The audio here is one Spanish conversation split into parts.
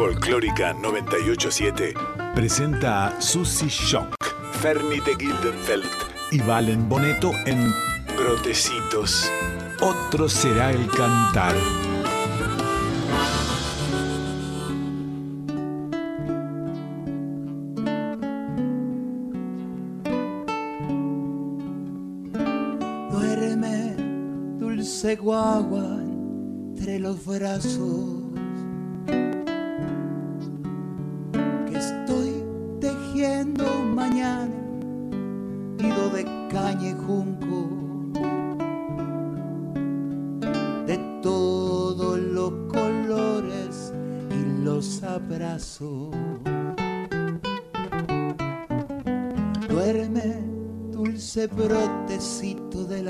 Folclórica 987 presenta a Susie Shock, Fernie de Gildenfeld y Valen Boneto en Brotecitos. Otro será el cantar. Duerme, dulce guagua, entre los brazos. Brotecito de la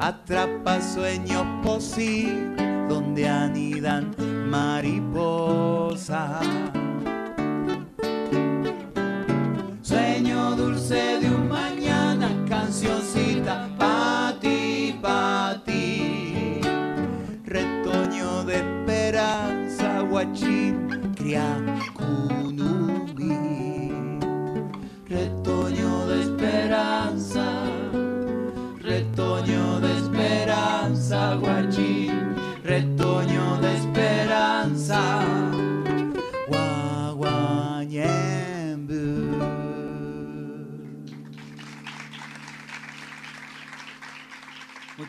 atrapa sueños posibles donde anidan mariposas. Sueño dulce de un mañana, cancioncita pa' ti, pa' ti. Retoño de esperanza, guachín, cría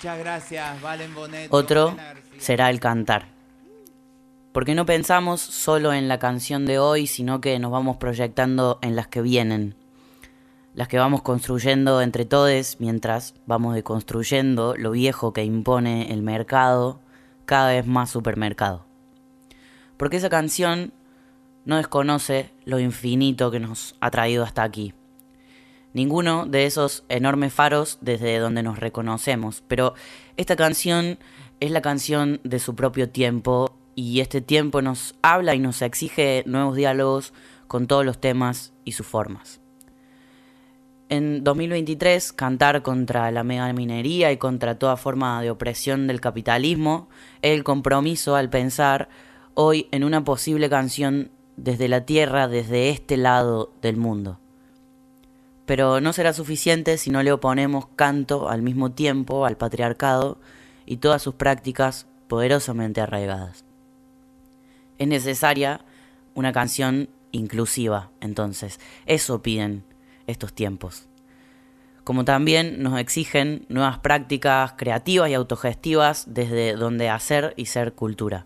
Muchas gracias, Valen Bonet. Otro será el cantar. Porque no pensamos solo en la canción de hoy, sino que nos vamos proyectando en las que vienen. Las que vamos construyendo entre todos mientras vamos deconstruyendo lo viejo que impone el mercado, cada vez más supermercado. Porque esa canción no desconoce lo infinito que nos ha traído hasta aquí. Ninguno de esos enormes faros desde donde nos reconocemos, pero esta canción es la canción de su propio tiempo y este tiempo nos habla y nos exige nuevos diálogos con todos los temas y sus formas. En 2023, cantar contra la megaminería y contra toda forma de opresión del capitalismo es el compromiso al pensar hoy en una posible canción desde la tierra, desde este lado del mundo. Pero no será suficiente si no le oponemos canto al mismo tiempo al patriarcado y todas sus prácticas poderosamente arraigadas. Es necesaria una canción inclusiva, entonces, eso piden estos tiempos. Como también nos exigen nuevas prácticas creativas y autogestivas desde donde hacer y ser cultura.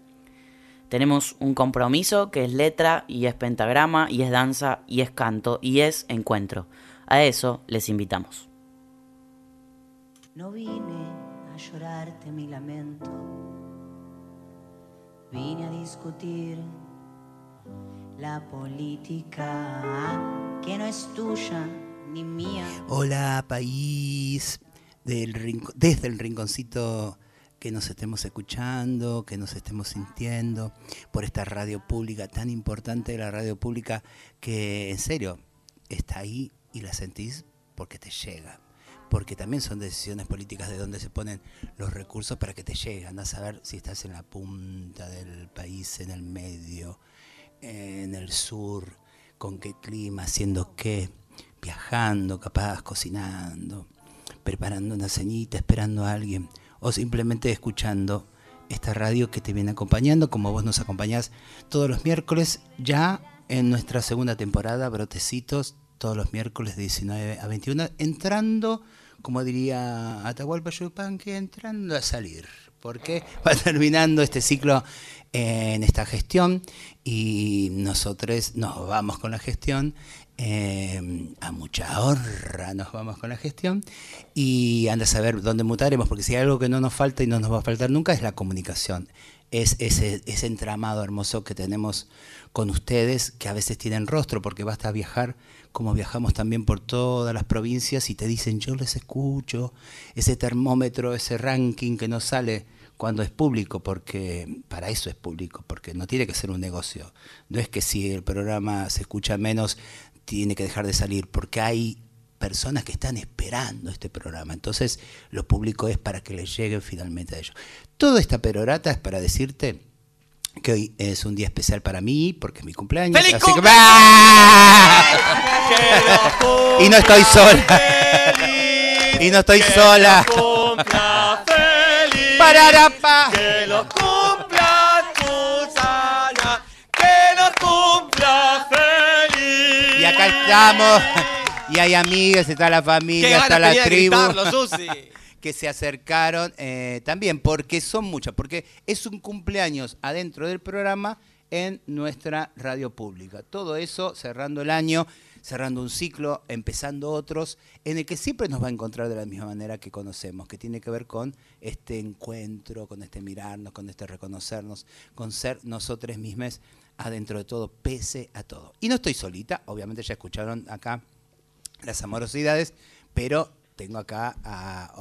Tenemos un compromiso que es letra y es pentagrama y es danza y es canto y es encuentro. A eso les invitamos. No vine a llorarte mi lamento, vine a discutir la política que no es tuya ni mía. Hola país, del desde el rinconcito que nos estemos escuchando, que nos estemos sintiendo por esta radio pública tan importante, la radio pública que en serio está ahí y la sentís porque te llega. Porque también son decisiones políticas de dónde se ponen los recursos para que te lleguen. A saber si estás en la punta del país, en el medio, en el sur, con qué clima, haciendo qué, viajando, capaz, cocinando, preparando una ceñita, esperando a alguien o simplemente escuchando esta radio que te viene acompañando, como vos nos acompañás todos los miércoles, ya en nuestra segunda temporada, Brotecitos, todos los miércoles de 19 a 21, entrando, como diría Atahualpa que entrando a salir, porque va terminando este ciclo en esta gestión y nosotros nos vamos con la gestión Em, a mucha honra nos vamos con la gestión y anda a saber dónde mutaremos, porque si hay algo que no nos falta y no nos va a faltar nunca es la comunicación. Es ese, ese entramado hermoso que tenemos con ustedes, que a veces tienen rostro, porque basta viajar como viajamos también por todas las provincias y te dicen yo les escucho, ese termómetro, ese ranking que nos sale cuando es público, porque para eso es público, porque no tiene que ser un negocio. No es que si el programa se escucha menos, tiene que dejar de salir, porque hay personas que están esperando este programa. Entonces, lo público es para que les llegue finalmente a ellos. Toda esta perorata es para decirte que hoy es un día especial para mí, porque es mi cumpleaños. ¡Feliz así que- cumpleaños! ¡Ah! y no estoy sola. y no estoy sola. cumpla feliz. Que lo estamos. Y hay amigas, está la familia, está la tribu. gritarlo, que se acercaron eh, también, porque son muchas, porque es un cumpleaños adentro del programa en nuestra radio pública. Todo eso cerrando el año, cerrando un ciclo, empezando otros, en el que siempre nos va a encontrar de la misma manera que conocemos, que tiene que ver con este encuentro, con este mirarnos, con este reconocernos, con ser nosotros mismos adentro de todo, pese a todo. Y no estoy solita, obviamente ya escucharon acá las amorosidades, pero tengo acá a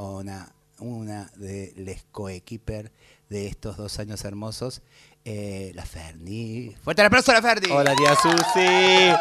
una, de les coequiper de estos dos años hermosos, eh, la Ferni. Fuerte el aplauso a la Ferni. Hola, tía Susi.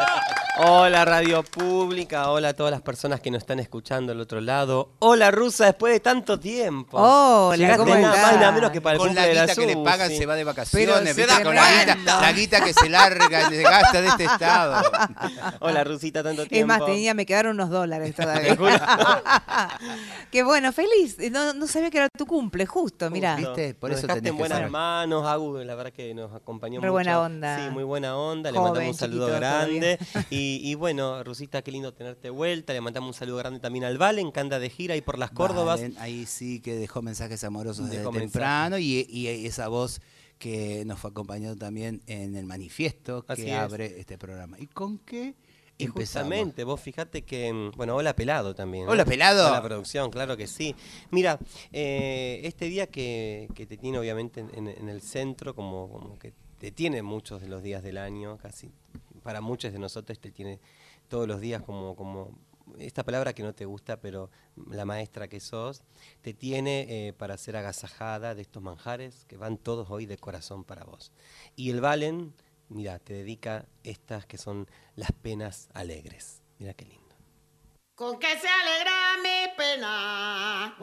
Hola Radio Pública, hola a todas las personas que nos están escuchando al otro lado. Hola Rusa, después de tanto tiempo. Hola, Llegaste ¿cómo nada estás? más y nada menos que para el Con la de guita que le Susi. pagan se va de vacaciones, Pero ¿viste? se da con la guita, la guita que se larga, se gasta de este estado. Hola Rusita, tanto Es tiempo. más, tenía, me quedaron unos dólares todavía. Qué bueno, feliz. No, no sabía que era tu cumple, justo, mira. Justo. ¿Viste? Por Nos eso tenés en que buenas saber. manos, Agu, la verdad que nos acompañó Re mucho. buena onda. Sí, muy buena onda. Le mandamos un saludo chiquito grande. Y, y bueno, Rusita, qué lindo tenerte de vuelta. Le mandamos un saludo grande también al Valen, que anda de gira ahí por las Córdobas. Valen, ahí sí que dejó mensajes amorosos desde Dejó temprano y, y esa voz que nos fue acompañando también en el manifiesto que Así es. abre este programa. ¿Y con qué Y? Justamente, vos fíjate que. mm, Bueno, hola pelado también. ¿no? Hola, Pelado. Hola producción, claro que sí. Mira, eh, este día que, que te tiene obviamente en, en el centro, como, como que te tiene muchos de los días del año, casi. Para muchos de nosotros te tiene todos los días como. como esta palabra que no te gusta, pero la maestra que sos, te tiene eh, para ser agasajada de estos manjares que van todos hoy de corazón para vos. Y el Valen, mira, te dedica estas que son las penas alegres. Mira qué lindo. Con que se alegra mi pena.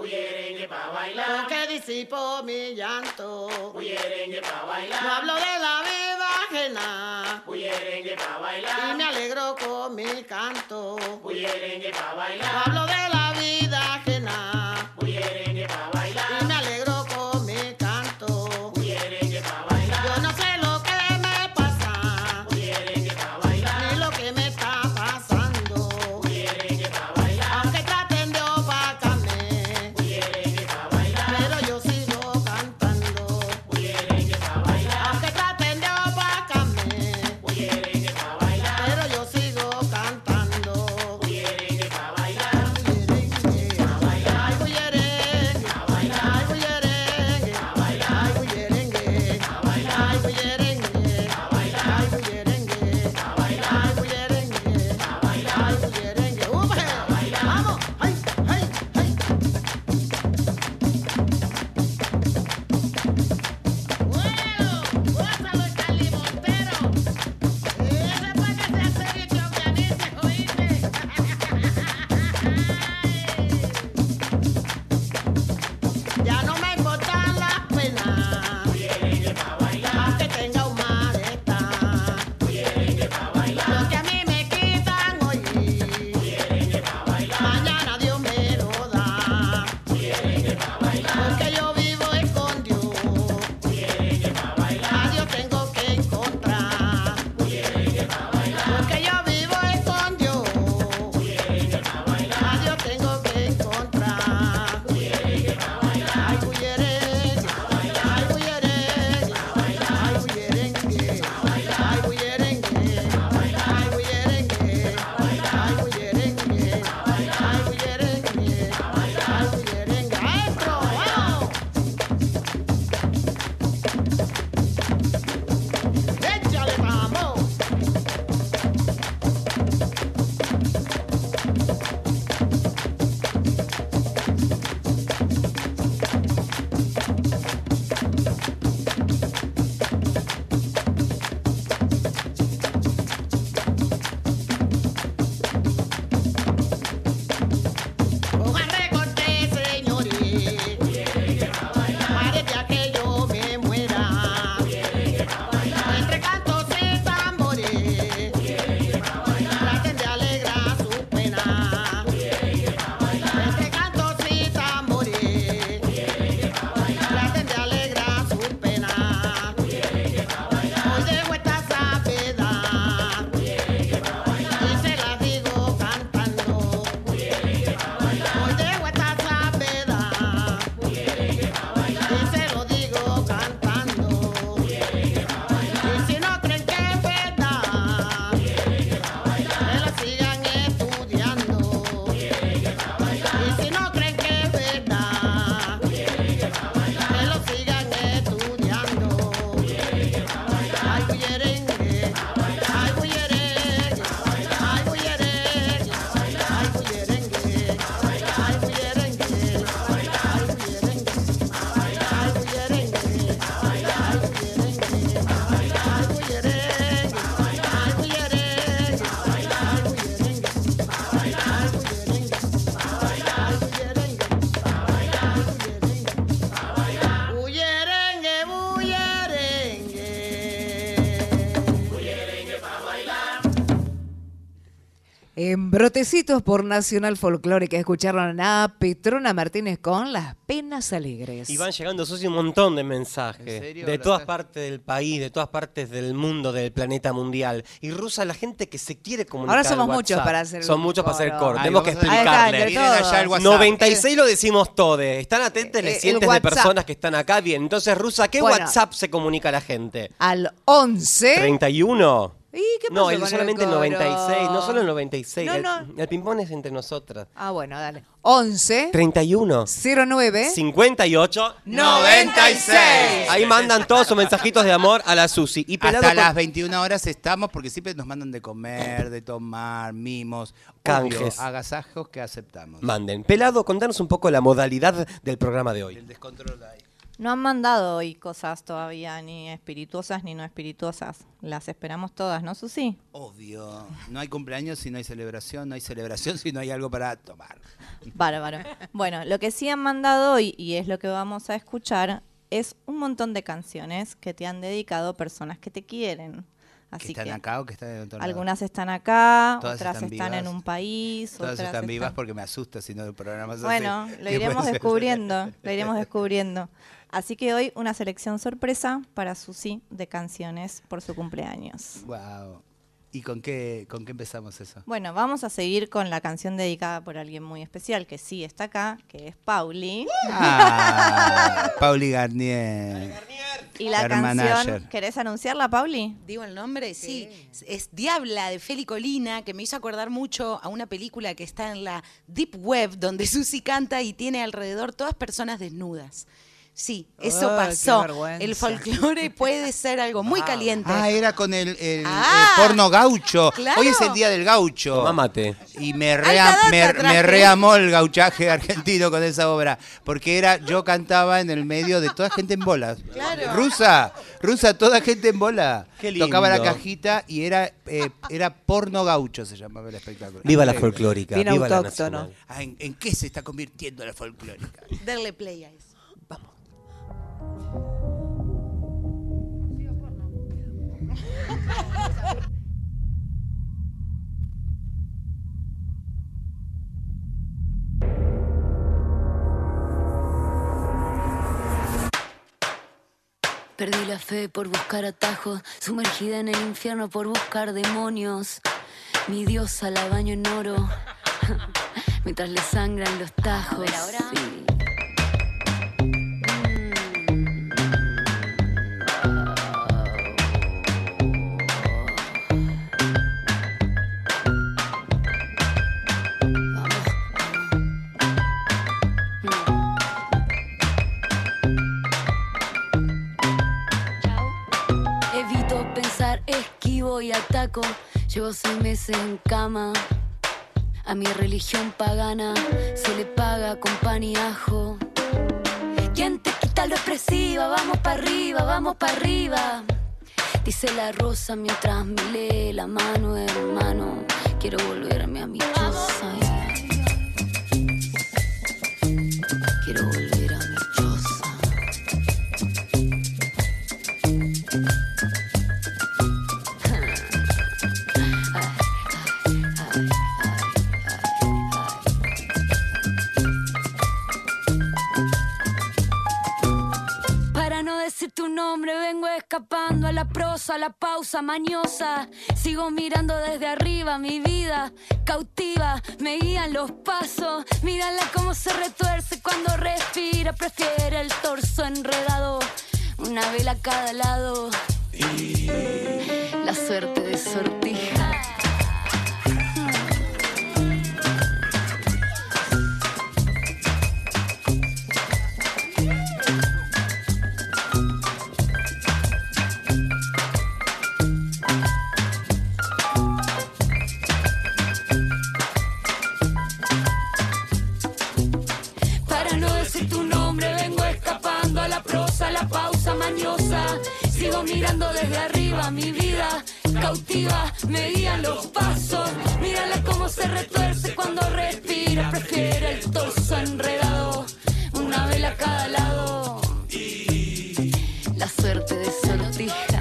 pa' bailar. Con que disipo mi llanto. pa' bailar. No hablo de la vida ajena. pa' bailar. Y me alegro con mi canto. pa' bailar. No hablo de la En Brotecitos por Nacional Folclórica escucharon a Petrona Martínez con Las Penas Alegres. Y van llegando, Susi, un montón de mensajes. ¿En serio? De ¿Lo todas partes del país, de todas partes del mundo, del planeta mundial. Y Rusa, la gente que se quiere comunicar. Ahora somos muchos para hacer Son muchos para hacer coro. Tenemos que explicarles. entre Miren allá el todos. WhatsApp. 96 lo decimos todos. ¿Están atentos Eh, sientes de personas que están acá? Bien. Entonces, Rusa, ¿qué Bueno. WhatsApp se comunica a la gente? Al 11. ¿31? ¿Y qué No, pasó el, con solamente el coro? 96. No solo el 96. No, el, no. el ping-pong es entre nosotras. Ah, bueno, dale. 11 31. 09 58 96. Ahí mandan todos sus mensajitos de amor a la Susi. Y Hasta con- las 21 horas estamos porque siempre nos mandan de comer, de tomar, mimos, Canjes. obvio, agasajos que aceptamos. Manden. Pelado, contanos un poco la modalidad del programa de hoy. El descontrol ahí. No han mandado hoy cosas todavía, ni espirituosas ni no espirituosas. Las esperamos todas, ¿no, Susi? Obvio. No hay cumpleaños si no hay celebración, no hay celebración si no hay algo para tomar. Bárbaro. Bueno, lo que sí han mandado hoy, y es lo que vamos a escuchar, es un montón de canciones que te han dedicado personas que te quieren. Así que están que acá o que están en otro lado. algunas están acá, Todas otras están están, en un país, Todas otras están vivas están- porque me asusta si no el programa es así. Bueno, lo ¿Qué iremos descubriendo, lo iremos descubriendo. Así que hoy una selección sorpresa para Susi de canciones por su cumpleaños. Wow. ¿Y con qué, con qué empezamos eso? Bueno, vamos a seguir con la canción dedicada por alguien muy especial, que sí está acá, que es Pauli. Ah, Pauli Garnier. Y la canción, ¿querés anunciarla, Pauli? Digo el nombre, sí. Es Diabla de Feli Colina, que me hizo acordar mucho a una película que está en la Deep Web, donde Susi canta y tiene alrededor todas personas desnudas. Sí, eso Ay, qué pasó. El folclore puede ser algo muy caliente. Ah, era con el, el- Ah, el porno gaucho. claro. Hoy es el día del gaucho. Tomá mate. Y me, rea- me, reamó el gauchaje argentino con esa obra. Porque era, yo cantaba en el medio de toda gente en bolas. Claro. Rusa, rusa, toda gente en bola. Qué lindo. Tocaba la cajita y era, eh, era porno gaucho, se llamaba el espectáculo. Viva la Increíble. folclórica. Bien Viva la nacional. Ah, ¿en, en qué se está convirtiendo la folclórica? Darle play a eso. Perdí la fe por buscar atajos, sumergida en el infierno por buscar demonios. Mi diosa la baño en oro, mientras le sangran los tajos. sí. Y ataco. Llevo seis meses en cama. A mi religión pagana se le paga con pan y ajo. ¿Quién te quita lo expresiva? Vamos para arriba, vamos para arriba. Dice la rosa mientras me lee la mano, hermano. Quiero volverme a mi choza. Quiero volver nombre, vengo escapando a la prosa, a la pausa mañosa. Sigo mirando desde arriba mi vida cautiva, me guían los pasos. Mírala cómo se retuerce cuando respira, prefiere el torso enredado. Una vela a cada lado. La suerte de sortija. Desde arriba mi vida cautiva, me los pasos. Mírala cómo se retuerce cuando respira, prefiere el torso enredado. Una vela a cada lado. La suerte de sortija.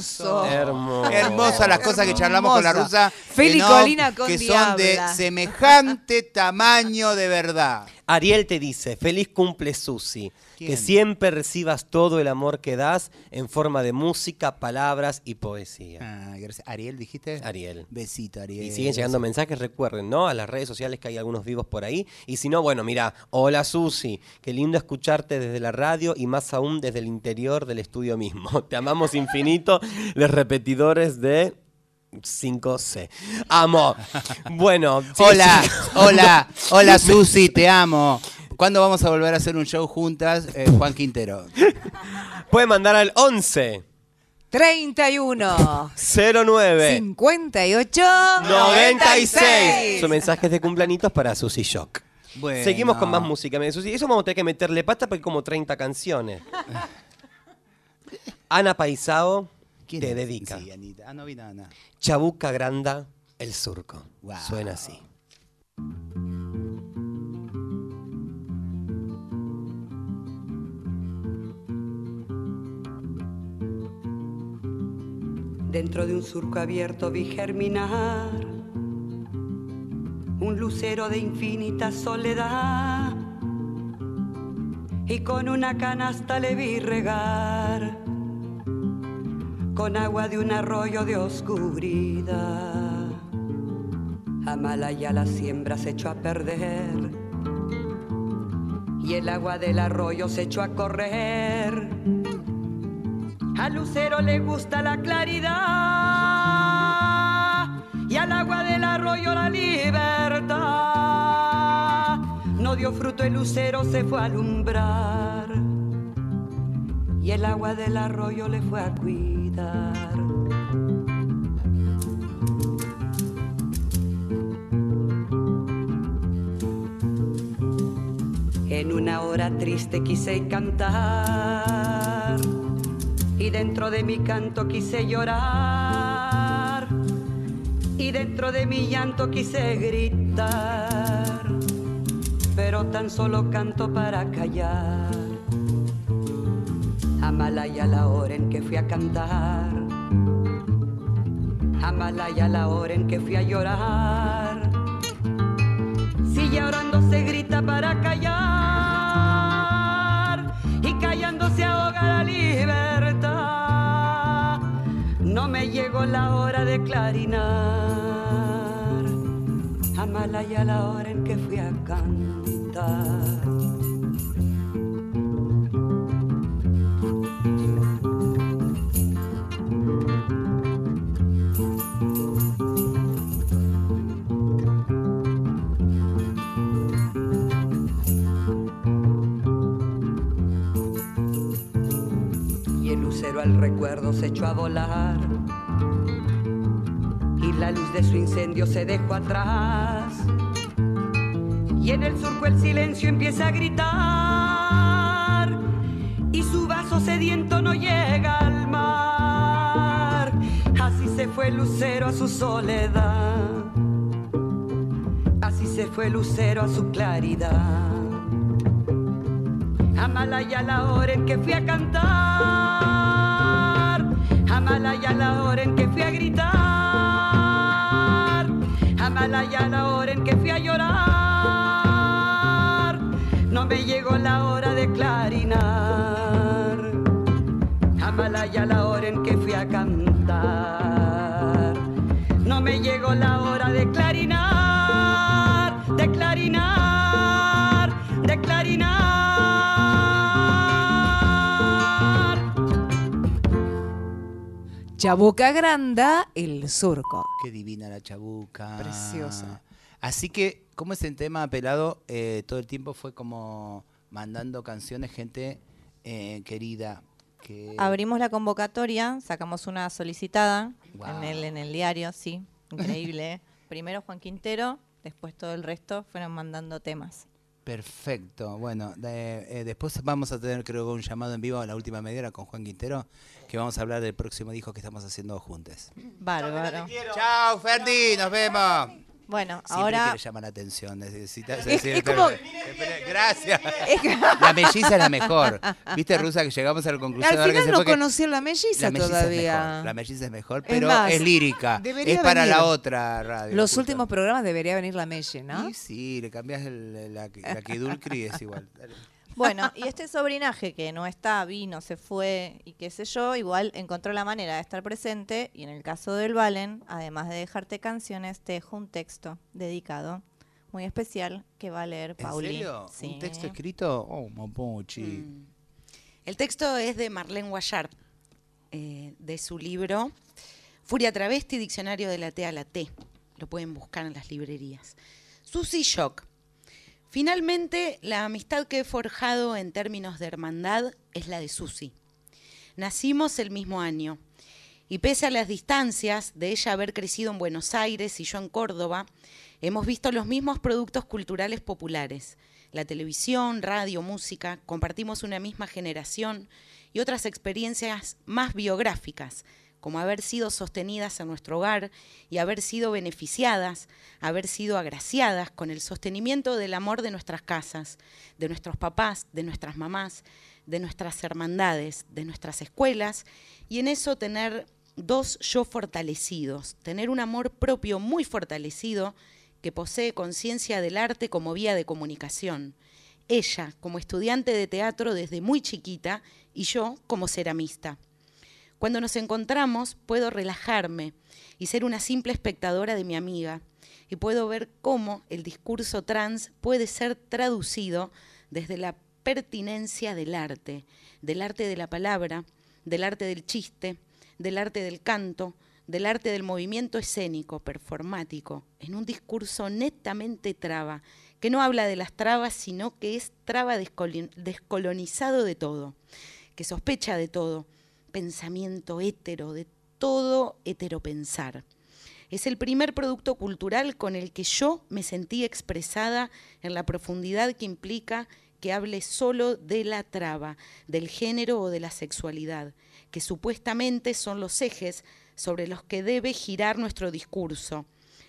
Hermoso. Hermoso. Hermosa las cosas que charlamos con la rusa. Feli que no- Colina con Que son de semejante tamaño de verdad. Ariel te dice, feliz cumple Susi, que siempre recibas todo el amor que das en forma de música, palabras y poesía. Ah, gracias. Ariel, dijiste. Ariel. Besito, Ariel. Y siguen llegando mensajes, recuerden, ¿no? A las redes sociales que hay algunos vivos por ahí. Y si no, bueno, mira, hola Susi, qué lindo escucharte desde la radio y más aún desde el interior del estudio mismo. Te amamos infinito, los repetidores de 5C. Amo. Bueno, sí, Hola, sí. hola, hola Susi, te amo. ¿Cuándo vamos a volver a hacer un show juntas, eh, Juan Quintero? Puede mandar al 11 31 09 58 96. Son mensajes de cumpleañitos para Susi Shock. Bueno. Seguimos con más música. Me- Susi, eso vamos a tener que meterle pata porque hay como 30 canciones. Ana Paisao ¿Quién te es? dedica. Sí, Anita. Ah, no vi nada. nada. Chabuca Granda, el surco. Wow. Suena así. Dentro de un surco abierto vi germinar un lucero de infinita soledad y con una canasta le vi regar con agua de un arroyo de oscuridad. Amalaya la siembra se echó a perder y el agua del arroyo se echó a correr. Al lucero le gusta la claridad y al agua del arroyo la libertad. No dio fruto el lucero, se fue a alumbrar y el agua del arroyo le fue a cuidar. En una hora triste quise cantar y dentro de mi canto quise llorar y dentro de mi llanto quise gritar, pero tan solo canto para callar. Amalaya la hora en que fui a cantar, Amalaya la hora en que fui a llorar. Si llorando se grita para callar y callando se ahoga la libertad, no me llegó la hora de clarinar. Amalaya la hora en que fui a cantar. Y el recuerdo se echó a volar. Y la luz de su incendio se dejó atrás. Y en el surco el silencio empieza a gritar. Y su vaso sediento no llega al mar. Así se fue el lucero a su soledad. Así se fue el lucero a su claridad. Amalaya la hora en que fui a cantar, Amalaya la hora en que fui a gritar, Amalaya la hora en que fui a llorar, no me llegó la hora de clarinar, Amalaya la hora en que fui a cantar, no me llegó la hora Chabuca Granda, el surco. Qué divina la chabuca. Preciosa. Así que, como ese tema pelado, eh, todo el tiempo fue como mandando canciones, gente eh, querida. Que... Abrimos la convocatoria, sacamos una solicitada en, el, en el diario, sí, increíble. ¿eh? Primero Juan Quintero, después todo el resto fueron mandando temas. Perfecto. Bueno, de- eh, después vamos a tener, creo que un llamado en vivo a la última media hora con Juan Quintero, que vamos a hablar del próximo disco que estamos haciendo juntos. Bárbaro. Chao, Ferdi, nos vemos. Bueno, Siempre ahora quiere llamar la atención. Necesitas Es- como- Gracias. Es que- La melliza es la mejor. ¿Viste, Rusa, que llegamos a la conclusión Al final no conoció la melliza, la melliza todavía. mejor. La melliza es mejor, Es pero más, es, lírica. Es para venir. la otra radio. Los justo. últimos programas debería venir la Melle, ¿no? Sí, sí, le cambias el- la, la Kidulcri es igual. Dale. Bueno, y este sobrinaje que no está, vino, se fue y qué sé yo, igual encontró la manera de estar presente y en el caso del Valen, además de dejarte canciones, te dejo un texto dedicado, muy especial, que va a leer ¿En Pauli. serio? Sí. ¿Un texto escrito? Oh, Mopochi. Mm. El texto es de Marlene Guayar, eh, de su libro Furia Travesti, Diccionario de la T a la T. Lo pueden buscar en las librerías. Susy Shock. Finalmente, la amistad que he forjado en términos de hermandad es la de Susy. Nacimos el mismo año. Y pese a las distancias de ella haber crecido en Buenos Aires y yo en Córdoba, hemos visto los mismos productos culturales populares. La televisión, radio, música, compartimos una misma generación y otras experiencias más biográficas, como haber sido sostenidas en nuestro hogar y haber sido beneficiadas, haber sido agraciadas con el sostenimiento del amor de nuestras casas, de nuestros papás, de nuestras mamás, de nuestras hermandades, de nuestras escuelas, y en eso tener dos yo fortalecidos, tener un amor propio muy fortalecido que posee conciencia del arte como vía de comunicación. Ella como estudiante de teatro desde muy chiquita y yo como ceramista. Cuando nos encontramos puedo relajarme y ser una simple espectadora de mi amiga y puedo ver cómo el discurso trans puede ser traducido desde la pertinencia del arte, del arte de la palabra, del arte del chiste, del arte del canto, del arte del movimiento escénico, performático, en un discurso netamente traba, que no habla de las trabas, sino que es traba descolonizado de todo, que sospecha de todo, pensamiento hétero, de todo heteropensar. Es el primer producto cultural con el que yo me sentí expresada en la profundidad que implica que hable solo de la traba, del género o de la sexualidad, que supuestamente son los ejes sobre los que debe girar nuestro discurso,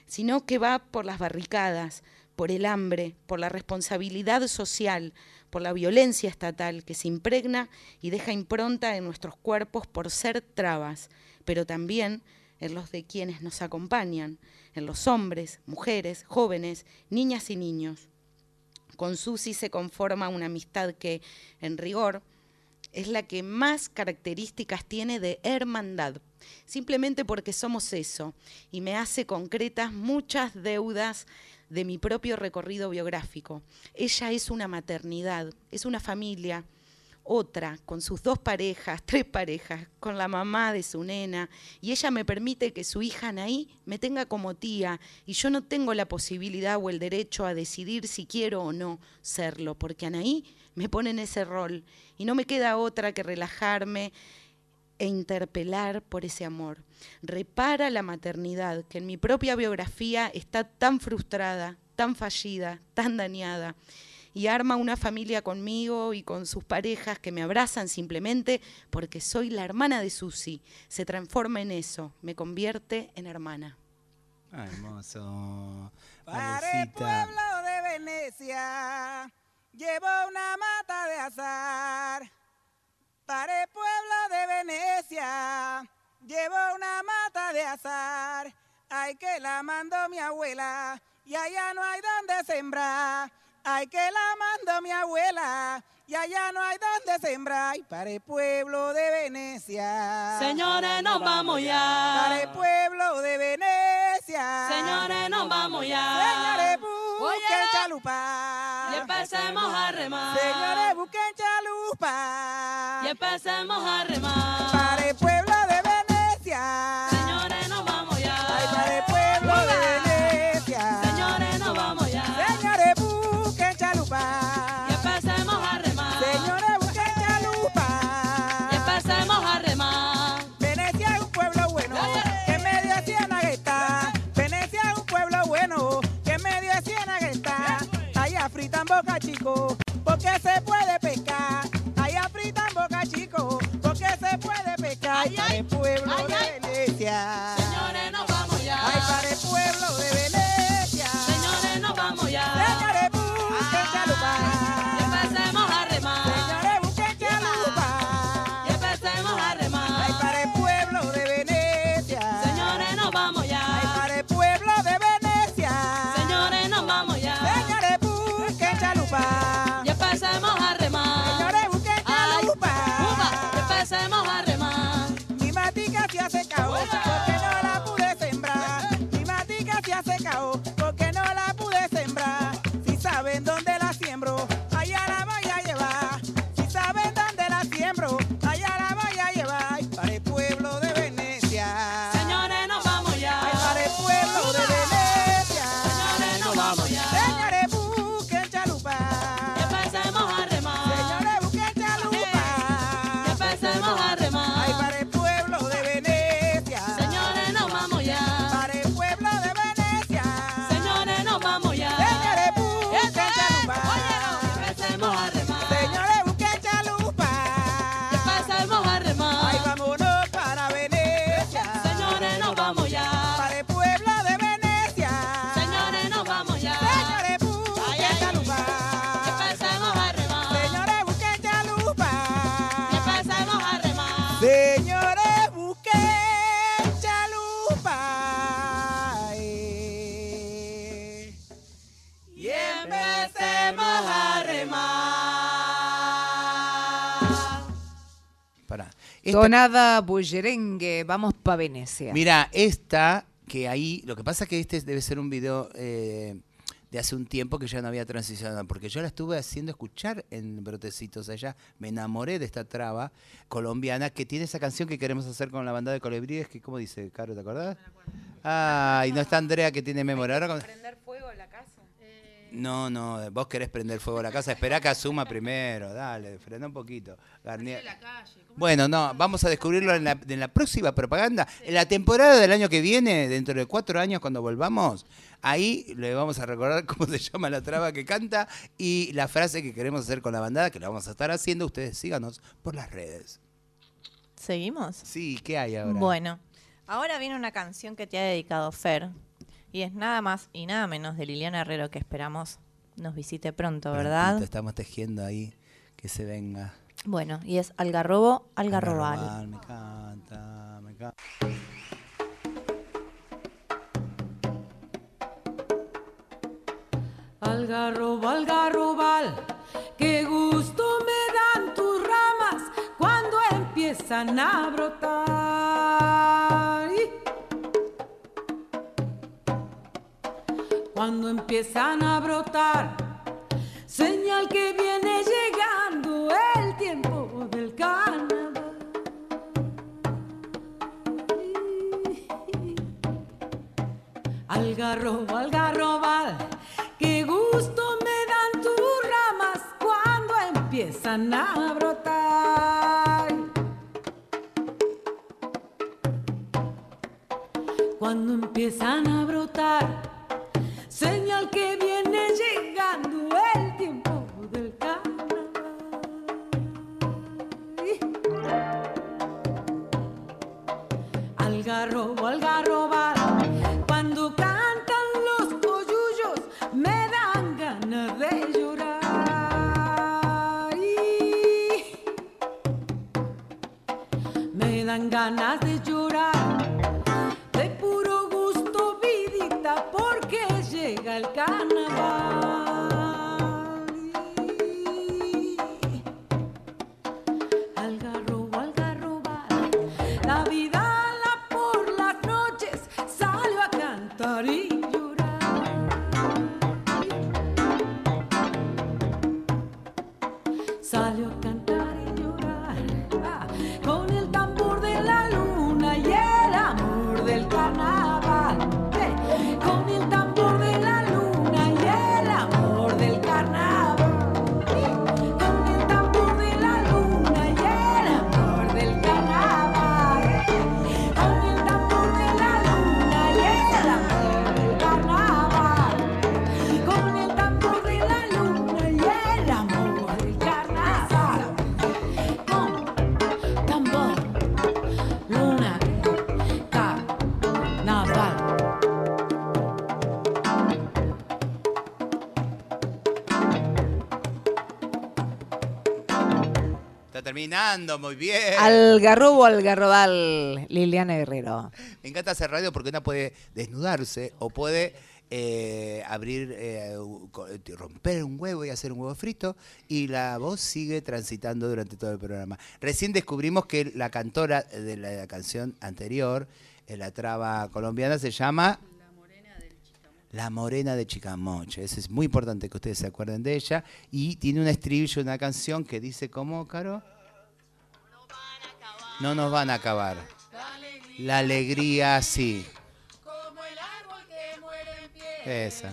sino que va por las barricadas, por el hambre, por la responsabilidad social, por la violencia estatal que se impregna y deja impronta en nuestros cuerpos por ser trabas, pero también en los de quienes nos acompañan, en los hombres, mujeres, jóvenes, niñas y niños. Con Susi se conforma una amistad que, en rigor, es la que más características tiene de hermandad, simplemente porque somos eso, y me hace concretas muchas deudas de mi propio recorrido biográfico. Ella es una maternidad, es una familia, otra, con sus dos parejas, tres parejas, con la mamá de su nena, y ella me permite que su hija Anaí me tenga como tía, y yo no tengo la posibilidad o el derecho a decidir si quiero o no serlo, porque Anaí me pone en ese rol, y no me queda otra que relajarme e interpelar por ese amor. Repara la maternidad, que en mi propia biografía está tan frustrada, tan fallida, tan dañada, y arma una familia conmigo y con sus parejas que me abrazan simplemente porque soy la hermana de Susi. Se transforma en eso, me convierte en hermana. Ah, hermoso. Para el pueblo de Venecia llevo una mata de azar. Para el pueblo de Venecia llevo una mata de azar. Ay que la mandó mi abuela y allá no hay donde sembrar. Ay que la mandó mi abuela y allá no hay donde sembrar. Y para el pueblo de Venecia. Señores, nos vamos ya. Para el pueblo de Venecia. Señores, nos vamos ya. Señores, busquen Oye, chalupa. y empecemos a remar. Señores, busquen Y empecemos a remar. Para el pueblo de Venecia. Señores, nos vamos ya. Ay, para el pueblo de Venecia. Señores, nos vamos ya. Señores, busquen chalupa. Y empecemos a remar. Señores, busquen chalupa. Y empecemos a remar. Venecia es un pueblo bueno que en medio de Ciénaga está. Venecia es un pueblo bueno que en medio de Ciénaga está. Allá fritan boca chico porque se puede pescar chico, porque se puede pescar en el pueblo de Venecia. Tonada bullerengue, vamos pa' Venecia. Mira, esta que ahí, lo que pasa que este debe ser un video eh, de hace un tiempo que ya no había transicionado, porque yo la estuve haciendo escuchar en Brotecitos allá, me enamoré de esta traba colombiana que tiene esa canción que queremos hacer con la banda de colibríes, que ¿cómo dice, Caro, te acordás? Ah, y no está Andrea que tiene memoria. Ahora con- ¿Prender fuego a la casa? No, no, vos querés prender fuego a la casa, esperá que asuma primero, dale, frena un poquito. Garnier. Bueno, no, vamos a descubrirlo en la, en la próxima propaganda. En la temporada del año que viene, dentro de cuatro años cuando volvamos, ahí le vamos a recordar cómo se llama la traba que canta y la frase que queremos hacer con la bandada, que la vamos a estar haciendo. Ustedes síganos por las redes. ¿Seguimos? Sí, ¿qué hay ahora? Bueno, ahora viene una canción que te ha dedicado Fer. Y es nada más y nada menos de Liliana Herrero que esperamos nos visite pronto, ¿verdad? Prontito, Estamos tejiendo ahí que se venga. Bueno, y es Algarrobo, Algarrobal. Algarrobal, Me encanta, me encanta. Algarrobal, algarrobal, qué gusto me dan tus ramas cuando empiezan a brotar. Y Cuando empiezan a brotar, señal que viene llegando Algarrobo, algarrobal, qué gusto me dan tus ramas cuando empiezan a brotar. Cuando empiezan a brotar, Está terminando, muy bien. Algarrobo, Algarrobal, Liliana Herrero. Me encanta hacer radio porque una puede desnudarse o puede eh, abrir, eh, eh, romper un huevo y hacer un huevo frito y la voz sigue transitando durante todo el programa. Recién descubrimos que la cantora de la canción anterior, en la traba colombiana, se llama... La Morena de Chicamoche. Eso es muy importante que ustedes se acuerden de ella. Y tiene un estribillo, una canción que dice, ¿cómo, Caro? No nos van a acabar. La alegría, sí. Esa.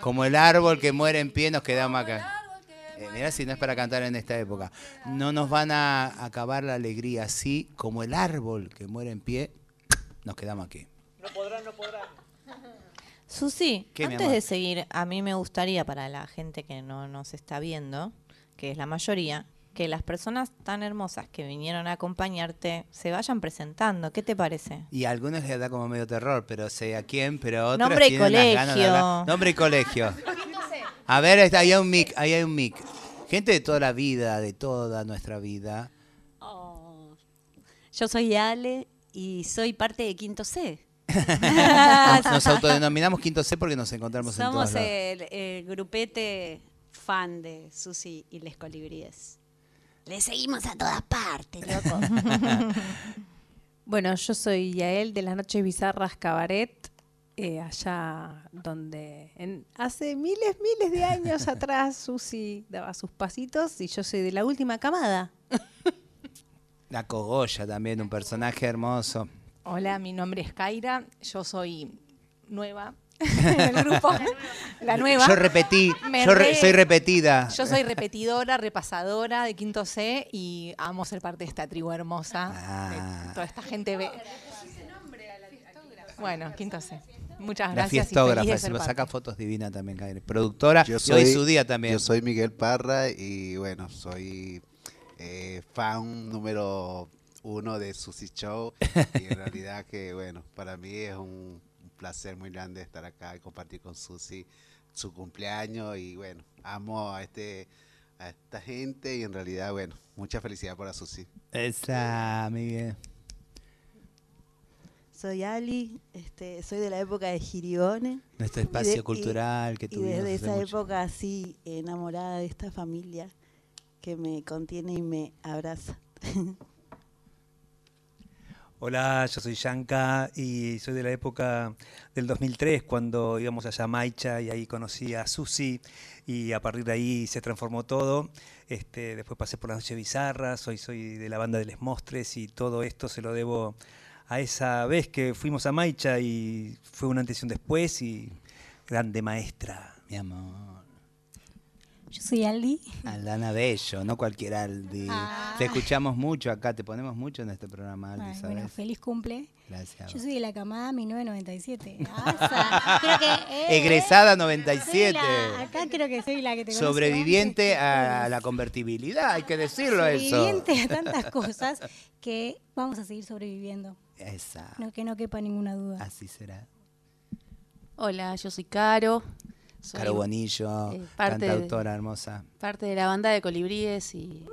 Como el árbol que muere en pie, nos quedamos acá. Eh, mirá si no es para cantar en esta época. No nos van a acabar la alegría, sí. Como el árbol que muere en pie, nos quedamos aquí. No podrán, no podrán. Susi, ¿Qué, mi antes de seguir, a mí me gustaría para la gente que no nos está viendo, que es la mayoría, que las personas tan hermosas que vinieron a acompañarte se vayan presentando. ¿Qué te parece? Y a algunos les da como medio terror, pero sé a quién, pero otros Nombre y tienen las ganas de colegio. hablar. Nombre y colegio. A ver, ahí está, ahí hay un mic, ahí hay un mic. Gente de toda la vida, de toda nuestra vida. Oh. Yo soy Ale y soy parte de Quinto C. Nos, nos autodenominamos Quinto C porque nos encontramos en Somos todos lados. el, el grupete fan de Susi y Les Colibríes. Le seguimos a todas partes, loco. Bueno, yo soy Yael de las Noches Bizarras Cabaret, eh, allá donde en- hace miles, miles de años atrás Susi daba sus pasitos y yo soy de la última camada. La Cogolla también, un personaje hermoso. Hola, mi nombre es Kaira, yo soy nueva el grupo, la nueva. Yo repetí, yo re- soy repetida. Yo soy repetidora, repasadora de Quinto C y amo ser parte de esta tribu hermosa, Ah. de toda esta gente. be- Bueno, Quinto C. Muchas La gracias. y fiestógrafa, se lo saca fotos divinas también, Kaira. Productora, Yo y hoy su día también. Yo soy Miguel Parra y bueno, soy eh, fan número uno de Susi Show y en realidad que bueno, para mí es un placer muy grande estar acá y compartir con Susi su cumpleaños y bueno, amo a este a esta gente y en realidad bueno, mucha felicidad para Susi. Esa, Miguel. Soy Ali, este, soy de la época de Giriones. Nuestro Y espacio de- y- cultural que Y tuvimos desde hace esa mucho. época así, enamorada de esta familia que me contiene y me abraza. Hola, yo soy Yanka y soy de la época del 2003 cuando íbamos a Yamaicha y ahí conocí a Susi y a partir de ahí se transformó todo. Este, después pasé por la Noche Bizarra, soy, soy de la banda de Les Mostres y todo esto se lo debo a esa vez que fuimos a Maicha y fue un antes y un después y grande maestra. Mi amor. Yo soy Aldi. Aldana Bello, no cualquier Aldi. Ah. Te escuchamos mucho acá, te ponemos mucho en este programa, Aldi, Ay, ¿sabes? bueno, feliz cumple. Gracias. Yo soy de la camada 1997. Asa. Creo que, eh, Egresada soy 97. la- acá creo que soy la que te Sobreviviente a que la convertibilidad, hay que decirlo eso. Sobreviviente a tantas cosas que vamos a seguir sobreviviendo. Esa. No, que no quepa ninguna duda. Así será. Hola, yo soy Caro. Soy, Caro Bonillo, eh, parte, cantautora de, hermosa. parte de la banda de Colibríes y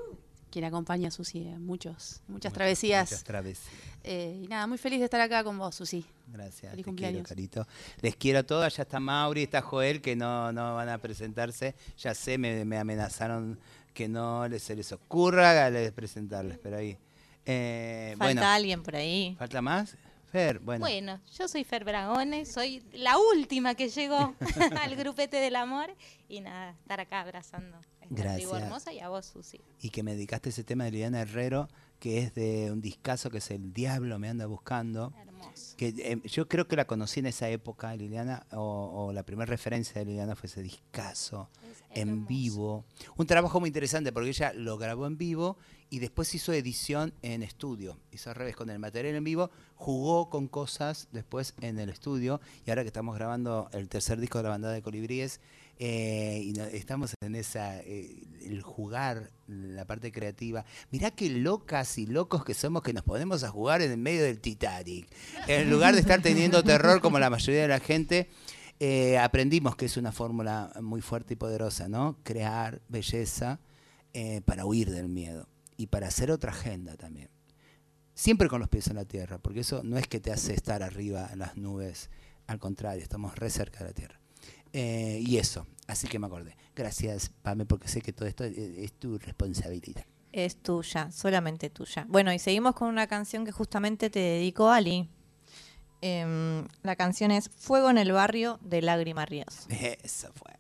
quien acompaña a Susi en muchos, muchas travesías. Muchas travesías. Eh, y nada, muy feliz de estar acá con vos, Susi. Gracias. Feliz te cumpleaños. quiero, Carito. Les quiero a todas. Ya está Mauri, está Joel, que no, no van a presentarse. Ya sé, me, me amenazaron que no les, se les ocurra les presentarles, pero ahí. Eh, Falta bueno, alguien por ahí. ¿Falta más? Fer, bueno. Bueno, yo soy Fer Bragone, soy la última que llegó al grupete del amor y nada, estar acá abrazando a esta Gracias. hermosa y a vos, Susi. y que me dedicaste ese tema de Liliana Herrero, que es de un discazo que es El Diablo me anda buscando. Hermoso. Que, eh, yo creo que la conocí en esa época, Liliana, o, o la primera referencia de Liliana fue ese discazo en vivo. Un trabajo muy interesante porque ella lo grabó en vivo y después hizo edición en estudio. Hizo al revés con el material en vivo, jugó con cosas después en el estudio y ahora que estamos grabando el tercer disco de la bandada de Colibríes, eh, y estamos en esa, eh, el jugar, la parte creativa. Mirá qué locas y locos que somos que nos ponemos a jugar en el medio del Titanic. En lugar de estar teniendo terror como la mayoría de la gente, eh, aprendimos que es una fórmula muy fuerte y poderosa, ¿no? Crear belleza para huir del miedo y para hacer otra agenda también. Siempre con los pies en la tierra, porque eso no es que te hace estar arriba en las nubes, al contrario, estamos re cerca de la tierra. Eh, y eso, así que me acordé. Gracias, Pame, porque sé que todo esto es, es tu responsabilidad. Es tuya, solamente tuya. Bueno, y seguimos con una canción que justamente te dedico Ali. Em, la canción es Fuego en el barrio de Lágrima Ríos. Eso fue.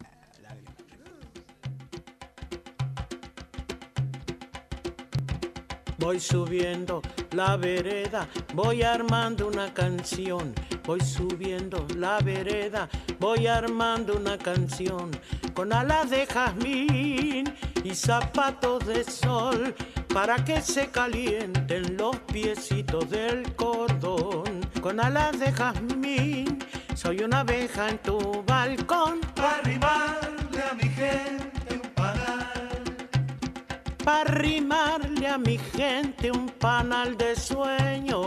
Voy subiendo la vereda, voy armando una canción. Voy subiendo la vereda, voy armando una canción. Con alas de jazmín y zapatos de sol, para que se calienten los piecitos del cordón. Con alas de jazmín, soy una abeja en tu balcón. Para arrimarle a mi gente. Para arrimarle a mi gente un panal de sueño.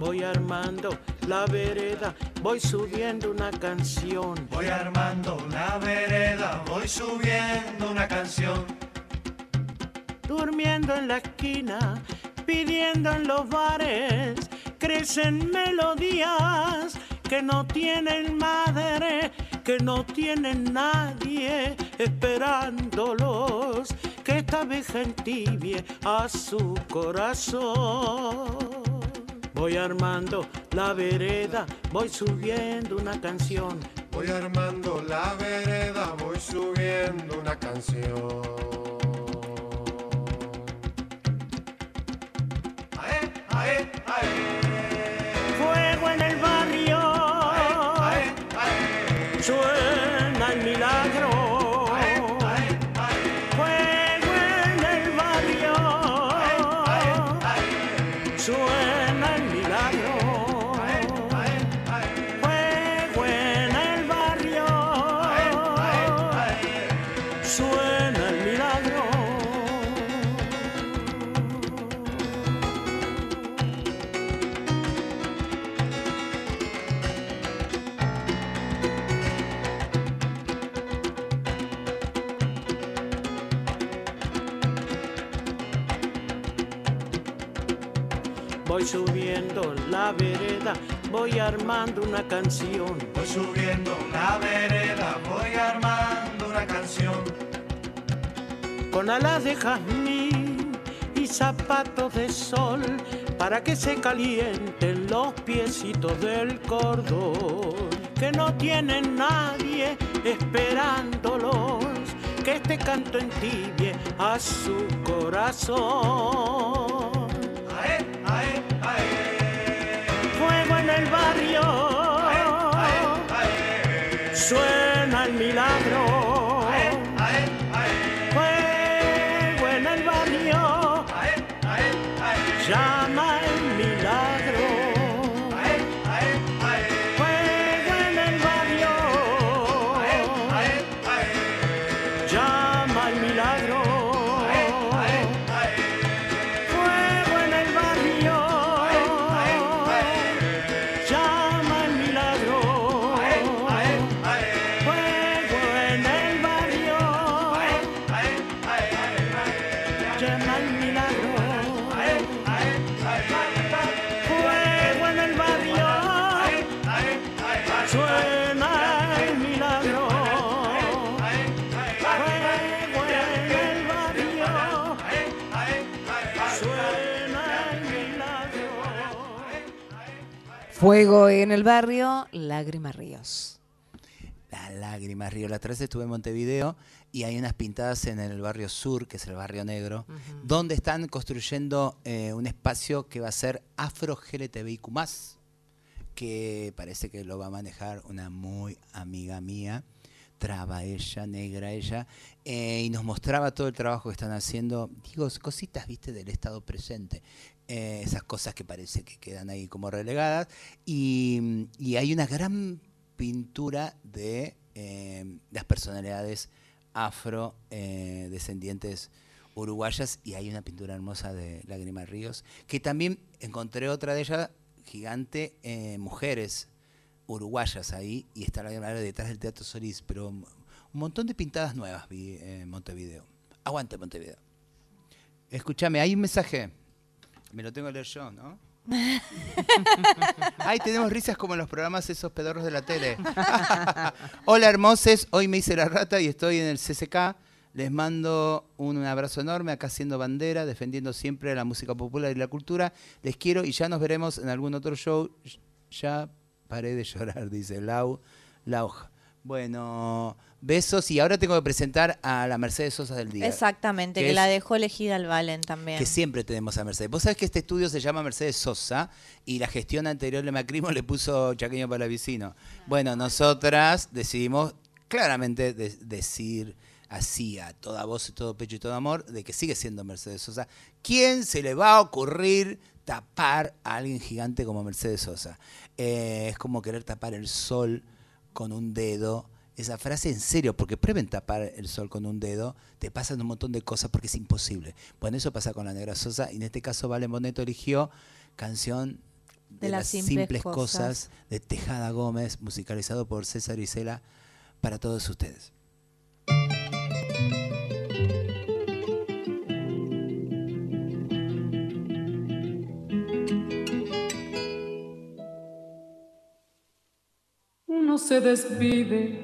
Voy armando la vereda, voy subiendo una canción. Voy armando la vereda, voy subiendo una canción. durmiendo en la esquina, pidiendo en los bares, crecen melodías que no tienen madre, que no tienen nadie esperándolos, que esta vez entibie a su corazón. Voy armando la vereda, voy subiendo una canción. Voy armando la vereda, voy subiendo una canción. Fuego en el barrio, suena el milagro. Voy subiendo la vereda, voy armando una canción. Voy subiendo la vereda, voy armando una canción. Con alas de jazmín y zapatos de sol, para que se calienten los piecitos del cordón. Que no tienen nadie esperándolos, que este canto entibie a su corazón. El barrio, Fuego en el barrio, Lágrimas Ríos. La lágrima, Río. La otra vez estuve en Montevideo y hay unas pintadas en el barrio sur, que es el barrio negro, donde están construyendo eh, un espacio que va a ser Afro LGTBIQ+, que parece que lo va a manejar una muy amiga mía, traba ella, negra ella, eh, y nos mostraba todo el trabajo que están haciendo, digo, cositas, viste, del estado presente, eh, esas cosas que parece que quedan ahí como relegadas, y, hay una gran pintura de eh, las personalidades afro eh, uruguayas y hay una pintura hermosa de Lágrima Ríos que también encontré otra de ellas gigante eh, mujeres uruguayas ahí y está la Lágrima Ríos detrás del Teatro Solís pero un montón de pintadas nuevas vi en Montevideo. Aguante Montevideo. Escúchame hay un mensaje me lo tengo que leer yo ¿no? Ay, tenemos risas como en los programas esos pedorros de la tele. Hola hermoses, hoy me hice la rata y estoy en el CCK. Les mando un abrazo enorme acá haciendo bandera, defendiendo siempre la música popular y la cultura. Les quiero y ya nos veremos en algún otro show. Ya paré de llorar, dice Lau. Lauja. Bueno, besos y ahora tengo que presentar a la Mercedes Sosa del día. Exactamente, que, es- la dejó elegida al Valen también. que siempre tenemos a Mercedes. Vos sabés que este estudio se llama Mercedes Sosa y la gestión anterior de Macrimo le puso Chaqueño Palavicino. Bueno, nosotras decidimos claramente de- decir así a toda voz y todo pecho y todo amor de que sigue siendo Mercedes Sosa. ¿Quién se le va a ocurrir tapar a alguien gigante como Mercedes Sosa? Eh, es como querer tapar el sol con un dedo. Esa frase en serio, porque prueben tapar el sol con un dedo, te pasan un montón de cosas porque es imposible. Bueno, eso pasa con la Negra Sosa y en este caso Vale Boneto eligió canción de, las simples, cosas. de Tejada Gómez, musicalizado por César Isela para todos ustedes. Uno se despide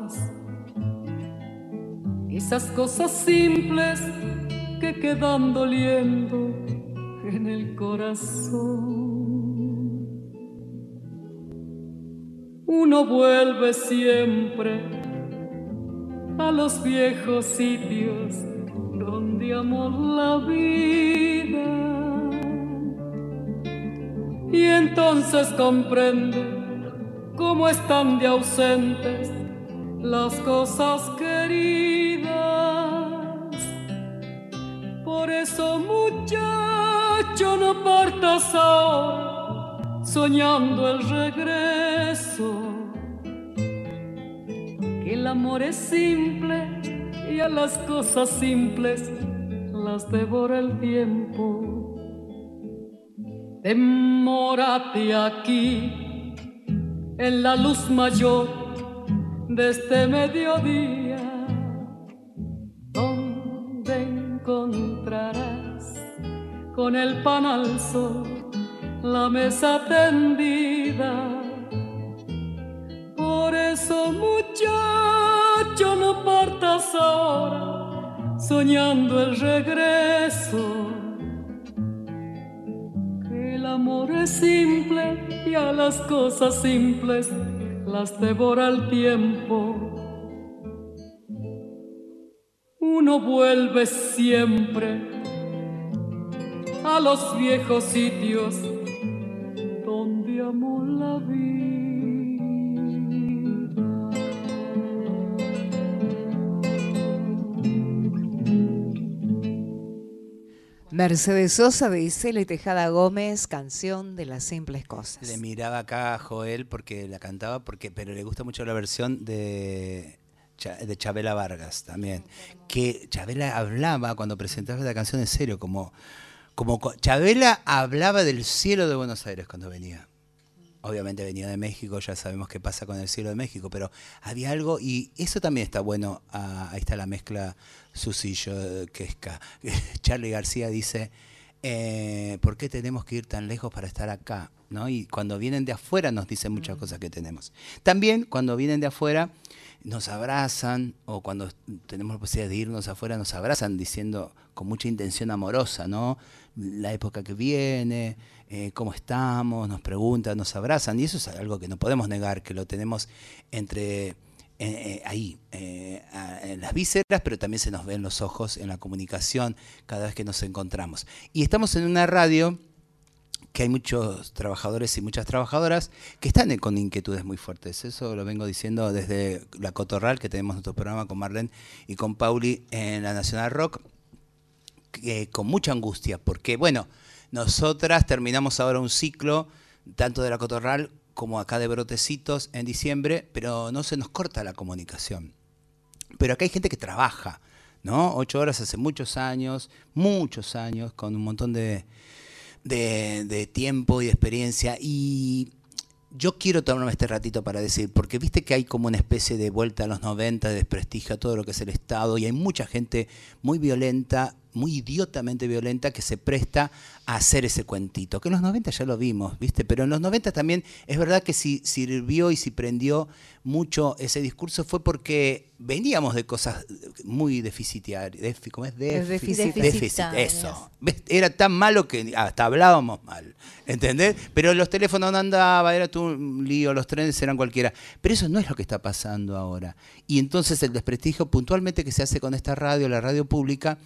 Esas cosas simples que quedan doliendo en el corazón. Uno vuelve siempre a los viejos sitios donde amó la vida. Y entonces comprende cómo están de ausentes las cosas queridas. Por eso, muchacho, no partas ahora soñando el regreso. Que el amor es simple y a las cosas simples las devora el tiempo. Demórate aquí en la luz mayor de este mediodía, donde encontrarás con el pan al sol la mesa tendida. Por eso, muchacho, no partas ahora soñando el regreso. Que el amor es simple y a las cosas simples las devora el tiempo. Uno vuelve siempre a los viejos sitios donde amó la vida. Mercedes Sosa de Isela y Tejada Gómez, canción de las simples cosas. Le miraba acá a Joel porque la cantaba, porque, pero le gusta mucho la versión de, de Chabela Vargas también. Que Chabela hablaba cuando presentaba la canción en serio, como, como co- Chabela hablaba del cielo de Buenos Aires cuando venía. Obviamente venía de México, ya sabemos qué pasa con el cielo de México, pero había algo, y eso también está bueno, ah, ahí está la mezcla Susillo, Quesca. Charlie García dice, eh, ¿por qué tenemos que ir tan lejos para estar acá? ¿No? Y cuando vienen de afuera nos dicen muchas cosas que tenemos. También cuando vienen de afuera nos abrazan, o cuando tenemos la posibilidad de irnos afuera nos abrazan diciendo con mucha intención amorosa, ¿no? La época que viene, eh, cómo estamos, nos preguntan, nos abrazan, y eso es algo que no podemos negar, que lo tenemos entre eh, eh, ahí, eh, en las vísceras, pero también se nos ven los ojos en la comunicación cada vez que nos encontramos. Y estamos en una radio que hay muchos trabajadores y muchas trabajadoras que están con inquietudes muy fuertes. Eso lo vengo diciendo desde la Cotorral, que tenemos nuestro programa con Marlene y con Pauli en la Nacional Rock, que- con mucha angustia, porque bueno, nosotras terminamos ahora un ciclo, tanto de la Cotorral como acá de Brotecitos en diciembre, pero no se nos corta la comunicación. Pero acá hay gente que trabaja, ¿no? Ocho horas hace muchos años, muchos años, con un montón de, de, tiempo y de experiencia. Y yo quiero tomarme este ratito para decir, porque viste que hay como una especie de vuelta a los 90, de desprestigio a todo lo que es el Estado, y hay mucha gente muy violenta, muy idiotamente violenta, que se presta a hacer ese cuentito. Que en los 90 ya lo vimos, ¿viste? Pero en los 90 también es verdad que si sirvió y si prendió mucho ese discurso fue porque veníamos de cosas muy deficitarias. defi- ¿Cómo es? Es Defi- deficit-. Eso. Era tan malo que hasta hablábamos mal. ¿Entendés? Pero los teléfonos no andaban, era todo un lío, los trenes eran cualquiera. Pero eso no es lo que está pasando ahora. Y entonces el desprestigio puntualmente que se hace con esta radio, la radio pública,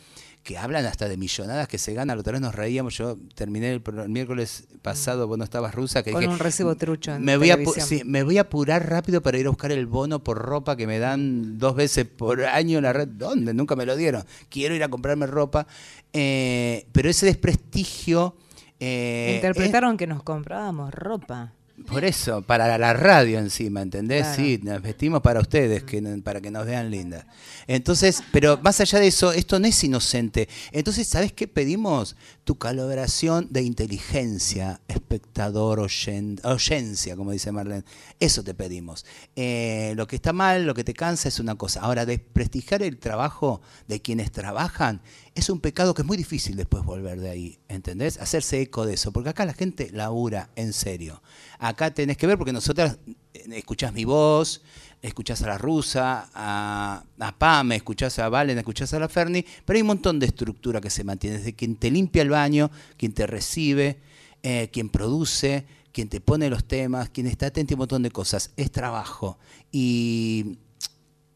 que hablan hasta de millonadas que se ganan. La otra vez nos reíamos. Yo terminé el, miércoles pasado, vos no estabas rusa, que Con dije, un recibo trucho en me voy, a, pu- televisión. sí, me voy a apurar rápido para ir a buscar el bono por ropa que me dan dos veces por año en la red. ¿Dónde? Nunca me lo dieron. Quiero ir a comprarme ropa. Eh, pero ese desprestigio... eh, Interpretaron que nos comprábamos ropa. Por eso, para la radio encima, ¿entendés? Claro. Sí, nos vestimos para ustedes, que, para que nos vean lindas. Entonces, pero más allá de eso, esto no es inocente. Entonces, ¿sabes qué pedimos? Tu colaboración de inteligencia, espectador, oyen- oyencia, como dice Marlene. Eso te pedimos. Eh, lo que está mal, lo que te cansa es una cosa. Ahora, desprestigiar el trabajo de quienes trabajan es un pecado que es muy difícil después volver de ahí, ¿entendés? Hacerse eco de eso, porque acá la gente labura en serio. Acá tenés que ver, porque nosotras eh, escuchás mi voz, escuchás a la rusa, a, a Pame, escuchás a Valen, escuchás a la Ferni, pero hay un montón de estructura que se mantiene, desde quien te limpia el baño, quien te recibe, eh, quien produce, quien te pone los temas, quien está atento a un montón de cosas. Es trabajo. Y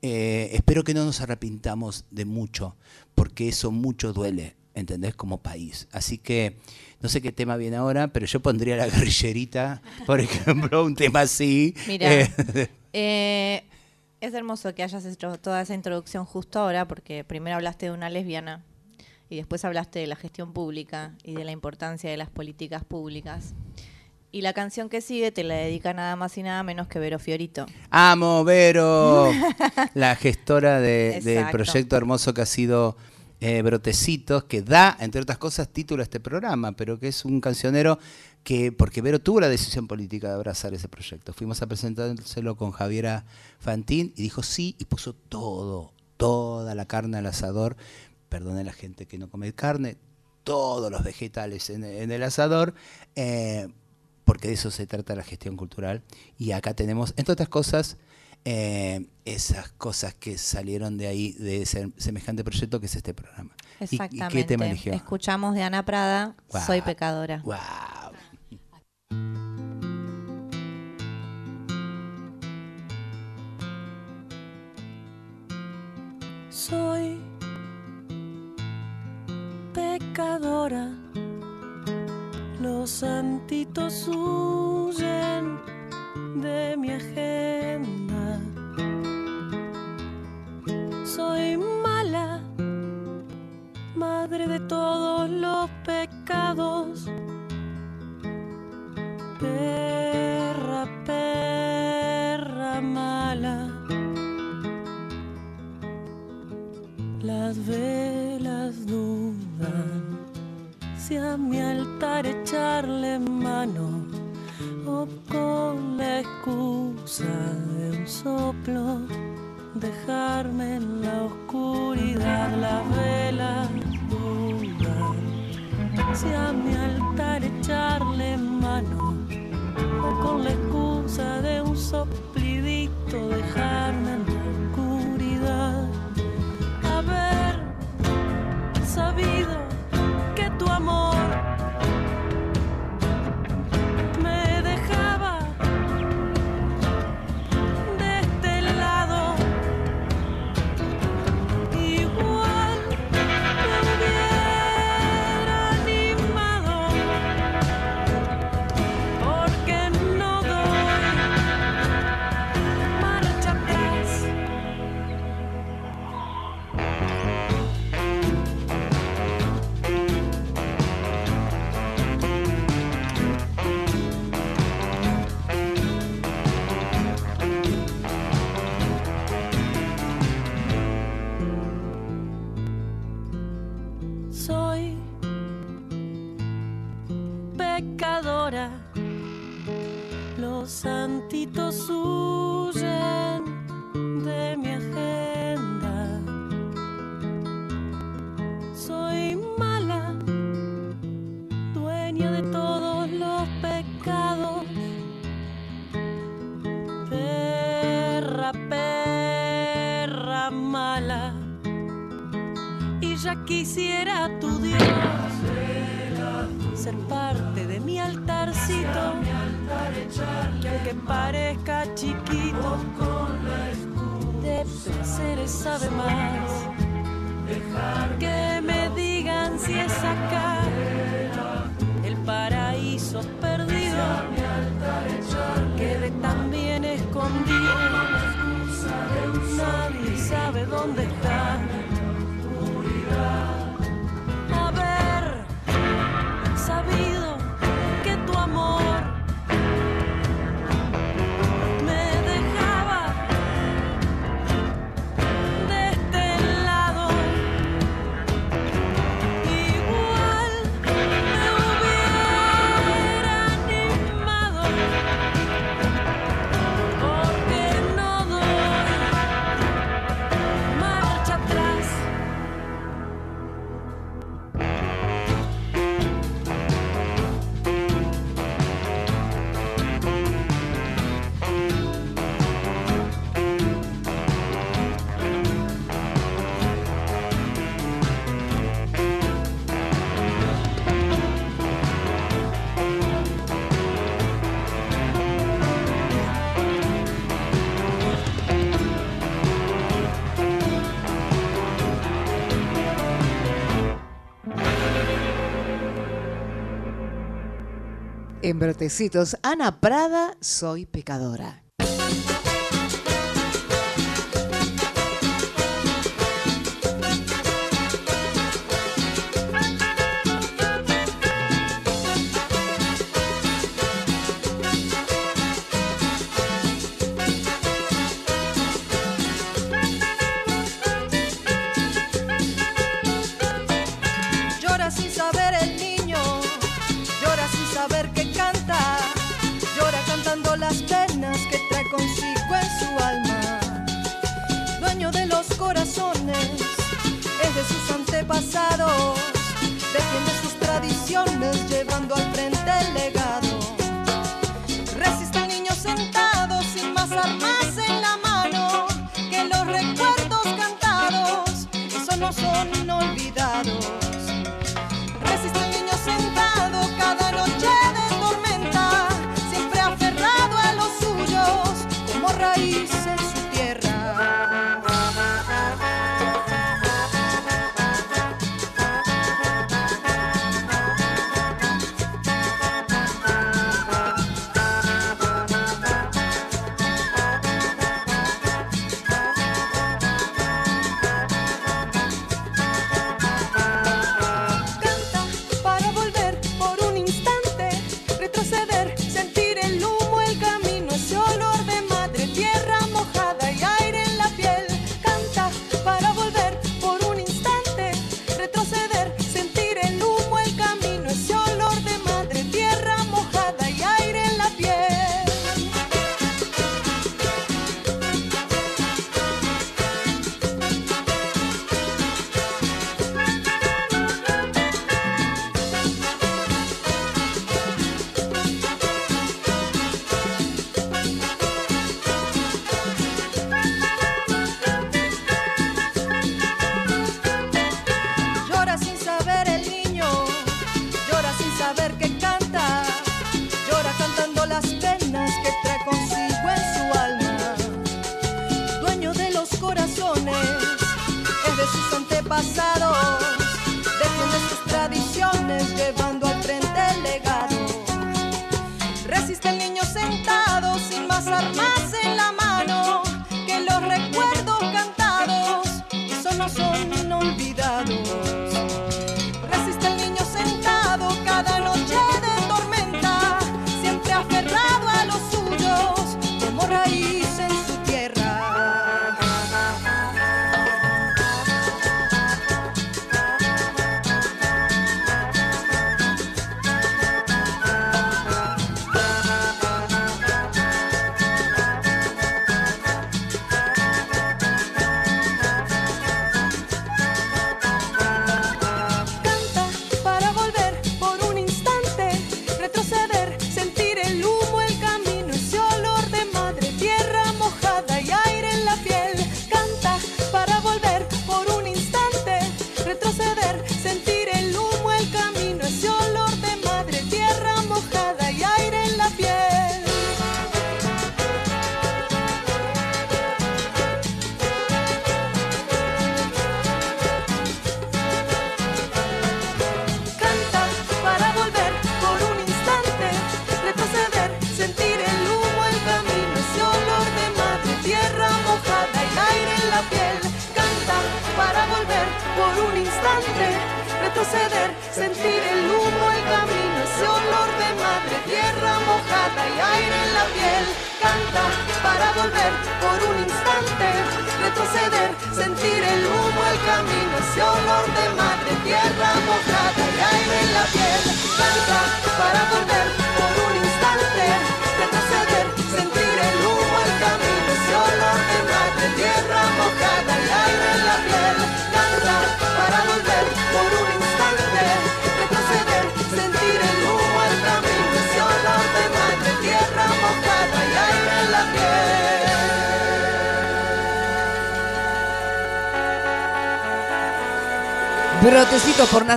eh, espero que no nos arrepintamos de mucho, porque eso mucho duele, ¿entendés? Como país. Así que no sé qué tema viene ahora, pero yo pondría la guerrillerita, por ejemplo, un tema así. Mira, Eh, eh, es hermoso que hayas hecho toda esa introducción justo ahora, porque primero hablaste de una lesbiana y después hablaste de la gestión pública y de la importancia de las políticas públicas. Y la canción que sigue te la dedica nada más y nada menos que Vero Fiorito. Amo, Vero, la gestora de- del proyecto hermoso que ha sido eh, Brotecitos, que da, entre otras cosas, título a este programa, pero que es un cancionero que, porque Vero tuvo la decisión política de abrazar ese proyecto. Fuimos a presentárselo con Javiera Fantín y dijo sí y puso todo, toda la carne al asador. Perdone a la gente que no come carne, todos los vegetales en, en el asador. eh, porque de eso se trata la gestión cultural. Y acá tenemos, entre otras cosas, eh, esas cosas que salieron de ahí, de ese semejante proyecto que es este programa. ¿Y- ¿Y, Exactamente. qué tema eligió? Escuchamos de Ana Prada. Soy pecadora. Guau. Soy pecadora, los santitos huyen de mi agenda. Soy mala, madre de todos los pecados. Mi altar echarle mano o con la excusa de un soplo dejarme en la oscuridad. Las velas dudan si a mi En Brotecitos, Ana Prada, soy pecadora.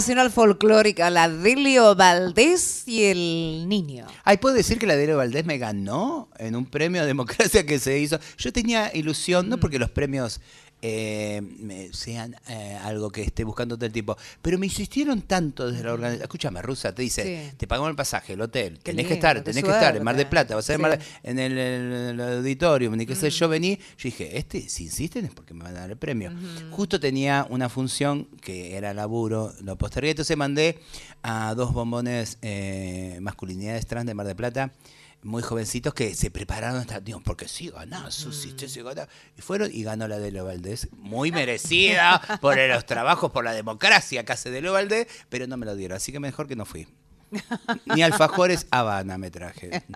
Nacional Folclórica, la Delio Valdés y el niño. Ay, puedo decir que la Delio Valdés me ganó en un premio a democracia que se hizo. Yo tenía ilusión, no porque los premios eh, sean eh, algo que esté buscando todo el tiempo. Pero me insistieron tanto desde la organización. Escúchame, Rusa, te dice, Sí. te pagamos el pasaje, el hotel, tenés que estar, tenés que estar en Mar de suerte. Plata, vas a Sí. en el, el- el auditorium, ni qué sé yo, vení. Yo dije, este, si insisten es porque me van a dar el premio. Justo tenía una función que era laburo, lo postergué, entonces mandé a dos bombones eh, masculinidades trans de Mar de Plata, muy jovencitos que se prepararon hasta, digo, porque sí ganó, Susi, che, sí ganó. Y fueron y ganó la de Leo Valdés, muy merecida por los trabajos, por la democracia que hace de Leo Valdés, pero no me lo dieron, así que mejor que no fui. Ni alfajores Habana me traje.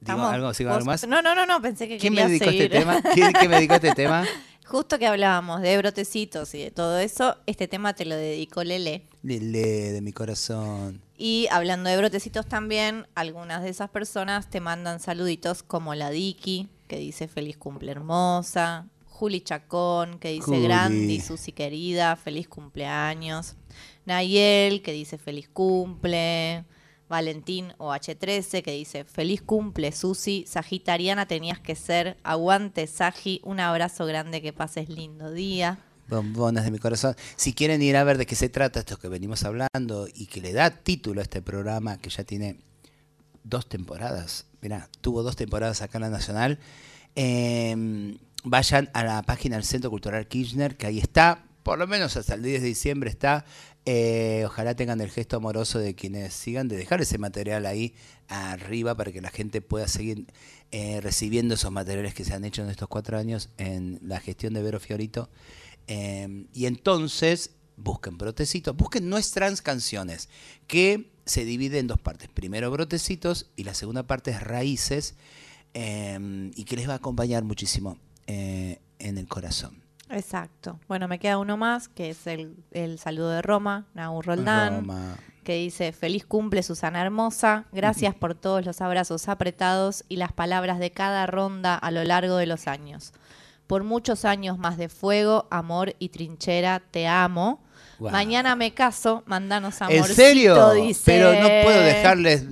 ¿Digo Estamos- algo? ¿Sigo vos- algo más? No, no, no, no, pensé que ¿Quién me dedicó este seguir. tema? ¿Quién, quién me dedicó a este tema? Justo que hablábamos de brotecitos y de todo eso, este tema te lo dedicó Lele. Lele de mi corazón. Y hablando de brotecitos también, algunas de esas personas te mandan saluditos como la Diki, que dice feliz cumple hermosa, Juli Chacón, que dice Juli. Grandi, Susi querida, feliz cumpleaños, Nayel, que dice feliz cumple, Valentín o H13, que dice feliz cumple Susi, Sagitariana tenías que ser, aguante Sagi, un abrazo grande, que pases lindo día. Bombonas de mi corazón. Si quieren ir a ver de qué se trata esto que venimos hablando y que le da título a este programa que ya tiene dos temporadas, mira, tuvo dos temporadas acá en la Nacional, eh, vayan a la página del Centro Cultural Kirchner, que ahí está, por lo menos hasta el 10 de diciembre está. Eh, ojalá tengan el gesto amoroso de quienes sigan, de dejar ese material ahí arriba para que la gente pueda seguir eh, recibiendo esos materiales que se han hecho en estos cuatro años en la gestión de Vero Fiorito. Eh, y entonces busquen Brotecitos, busquen nuestras canciones, que se divide en dos partes. Primero Brotecitos y la segunda parte es Raíces, eh, y que les va a acompañar muchísimo eh, en el corazón. Exacto. Bueno, me queda uno más, que es el, el saludo de Roma, Nau Roldán, Roma. que dice, feliz cumple Susana Hermosa, gracias por todos los abrazos apretados y las palabras de cada ronda a lo largo de los años. Por muchos años más de fuego, amor y trinchera, te amo. Mañana me caso, mandanos ¿En amorcito, serio? dice. Pero no puedo dejarles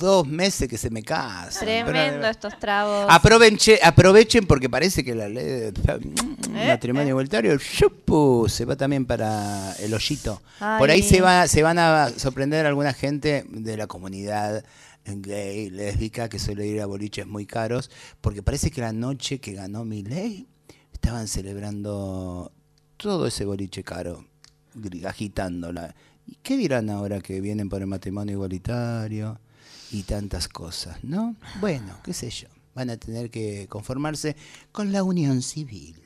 dos meses que se me casen. Tremendo Pero- estos tragos. Aproveche- aprovechen porque parece que la ley de Eh, matrimonio igualitario ¡shupu! se va también para el hoyito. Por ahí se va, se van a sorprender alguna gente de la comunidad gay, lésbica, que suele ir a boliches muy caros, porque parece que la noche que ganó mi ley estaban celebrando todo ese boliche caro, agitándola. ¿Y qué dirán ahora que vienen por el matrimonio igualitario y tantas cosas, no? Bueno, qué sé yo. Van a tener que conformarse con la unión civil.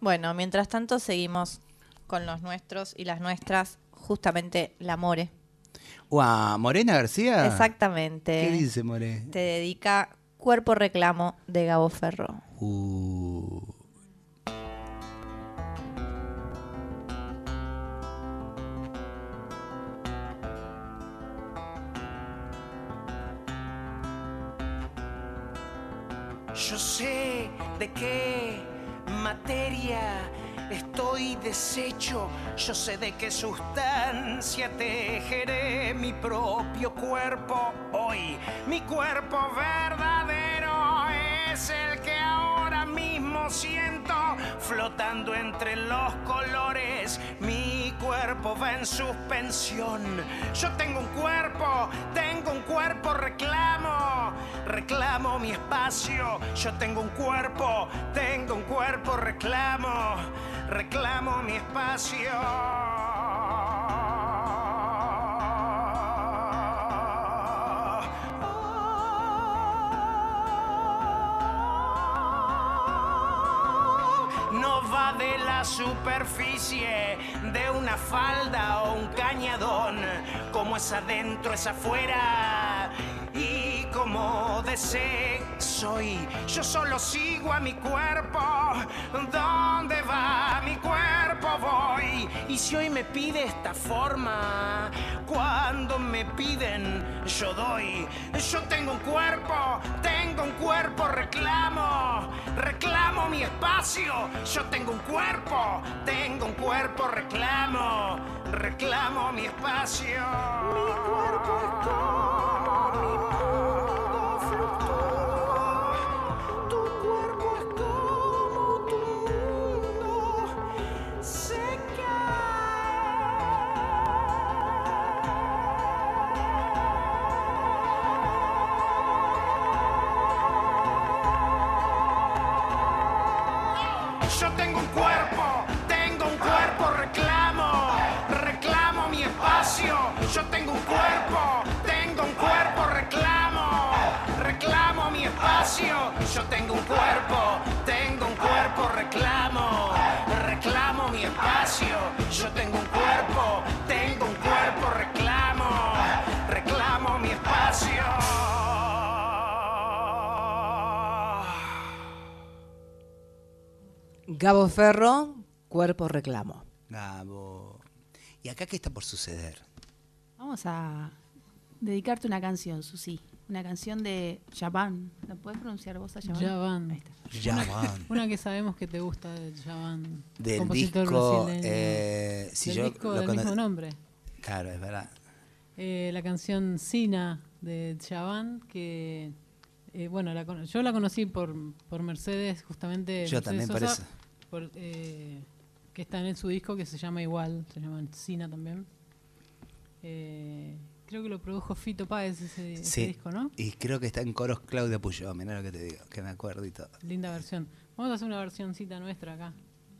Bueno, mientras tanto seguimos con los nuestros y las nuestras, justamente la More. Guau, Morena García. Exactamente. ¿Qué dice More? Te dedica Cuerpo Reclamo de Gabo Ferro. Uh, Yo sé de qué materia estoy deshecho. Yo sé de qué sustancia tejeré mi propio cuerpo hoy. Mi cuerpo verdadero es el que siento flotando entre los colores. Mi cuerpo va en suspensión. Yo tengo un cuerpo, tengo un cuerpo, reclamo, reclamo mi espacio. Yo tengo un cuerpo, tengo un cuerpo, reclamo, reclamo mi espacio. Superficie de una falda o un cañadón, como es adentro es afuera y como desee soy. Yo solo sigo a mi cuerpo, ¿dónde va mi cuerpo voy? Y si hoy me pide esta forma, cuando me piden yo doy. Yo tengo un cuerpo, tengo un cuerpo, reclamo, Yo tengo un cuerpo, tengo un cuerpo, reclamo, reclamo mi espacio. Mi cuerpo es Yo tengo un cuerpo, tengo un cuerpo, reclamo, reclamo mi espacio. Yo tengo un cuerpo, tengo un cuerpo, reclamo, reclamo mi espacio. Gabo Ferro, cuerpo reclamo. Gabo. ¿Y acá qué está por suceder? Vamos a dedicarte una canción, Susi. Una canción de Javan. ¿La puedes pronunciar vos a Javan? Javan. Ahí está. Javan. Una que sabemos que te gusta de Javan. Del compositor disco, eh, si Del yo disco lo del mismo nombre. Claro, es verdad. Eh, la canción Sina de Javan, que eh, bueno, la cono- yo la conocí por, por Mercedes, justamente. Yo Mercedes también por Sosa, eso. por, eh, que está en su disco que se llama igual, se llama Sina también. Eh, creo que lo produjo Fito Páez ese, disco, ¿no? Y creo que está en coros Claudia Puyó, mirá lo que te digo, que me acuerdo y todo. Linda versión. Vamos a hacer una versioncita nuestra acá.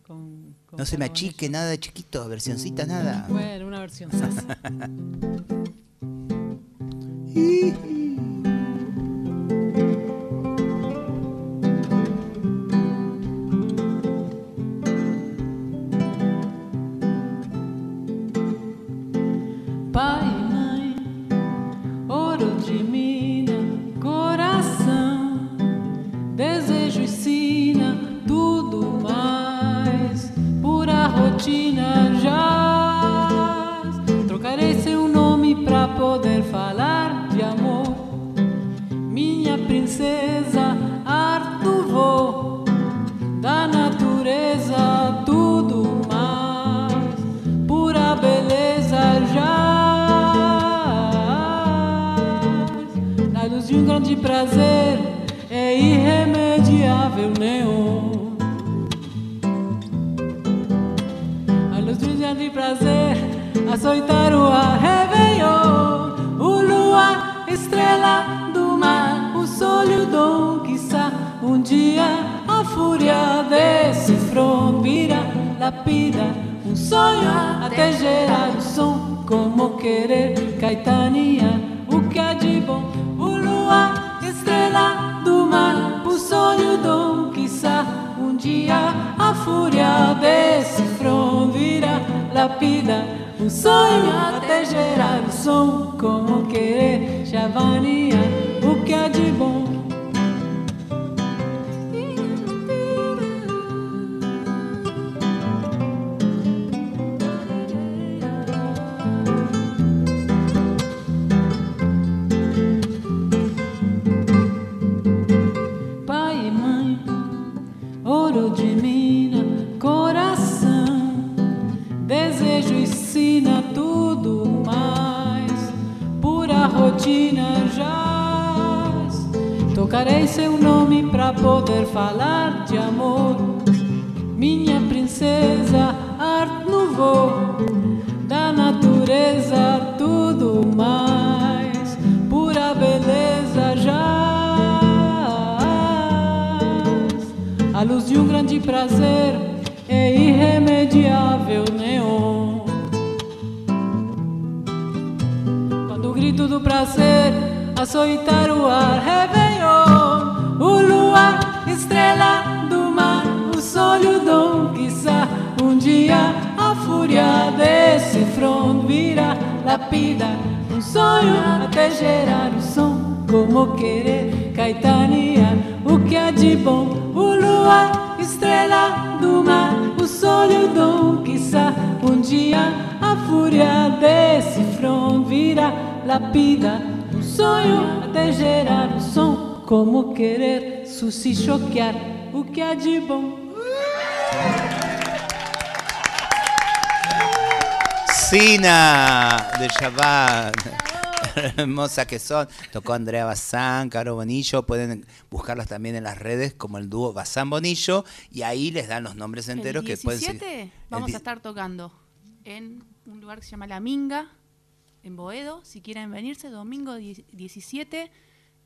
Con, con No se me achique nada de chiquito, versioncita, nada. Bueno, una versión. até gerar o som. Como querer, Chavania, o que há de bom? De Chabat. Hermosa que son. Tocó Andrea Bazán, Caro Bonillo. Pueden buscarlas también en las redes como el dúo Bazán Bonillo. Y ahí les dan los nombres enteros el que pueden 17 seguir. vamos El a estar tocando en un lugar que se llama La Minga, en Boedo. Si quieren venirse, domingo die- 17,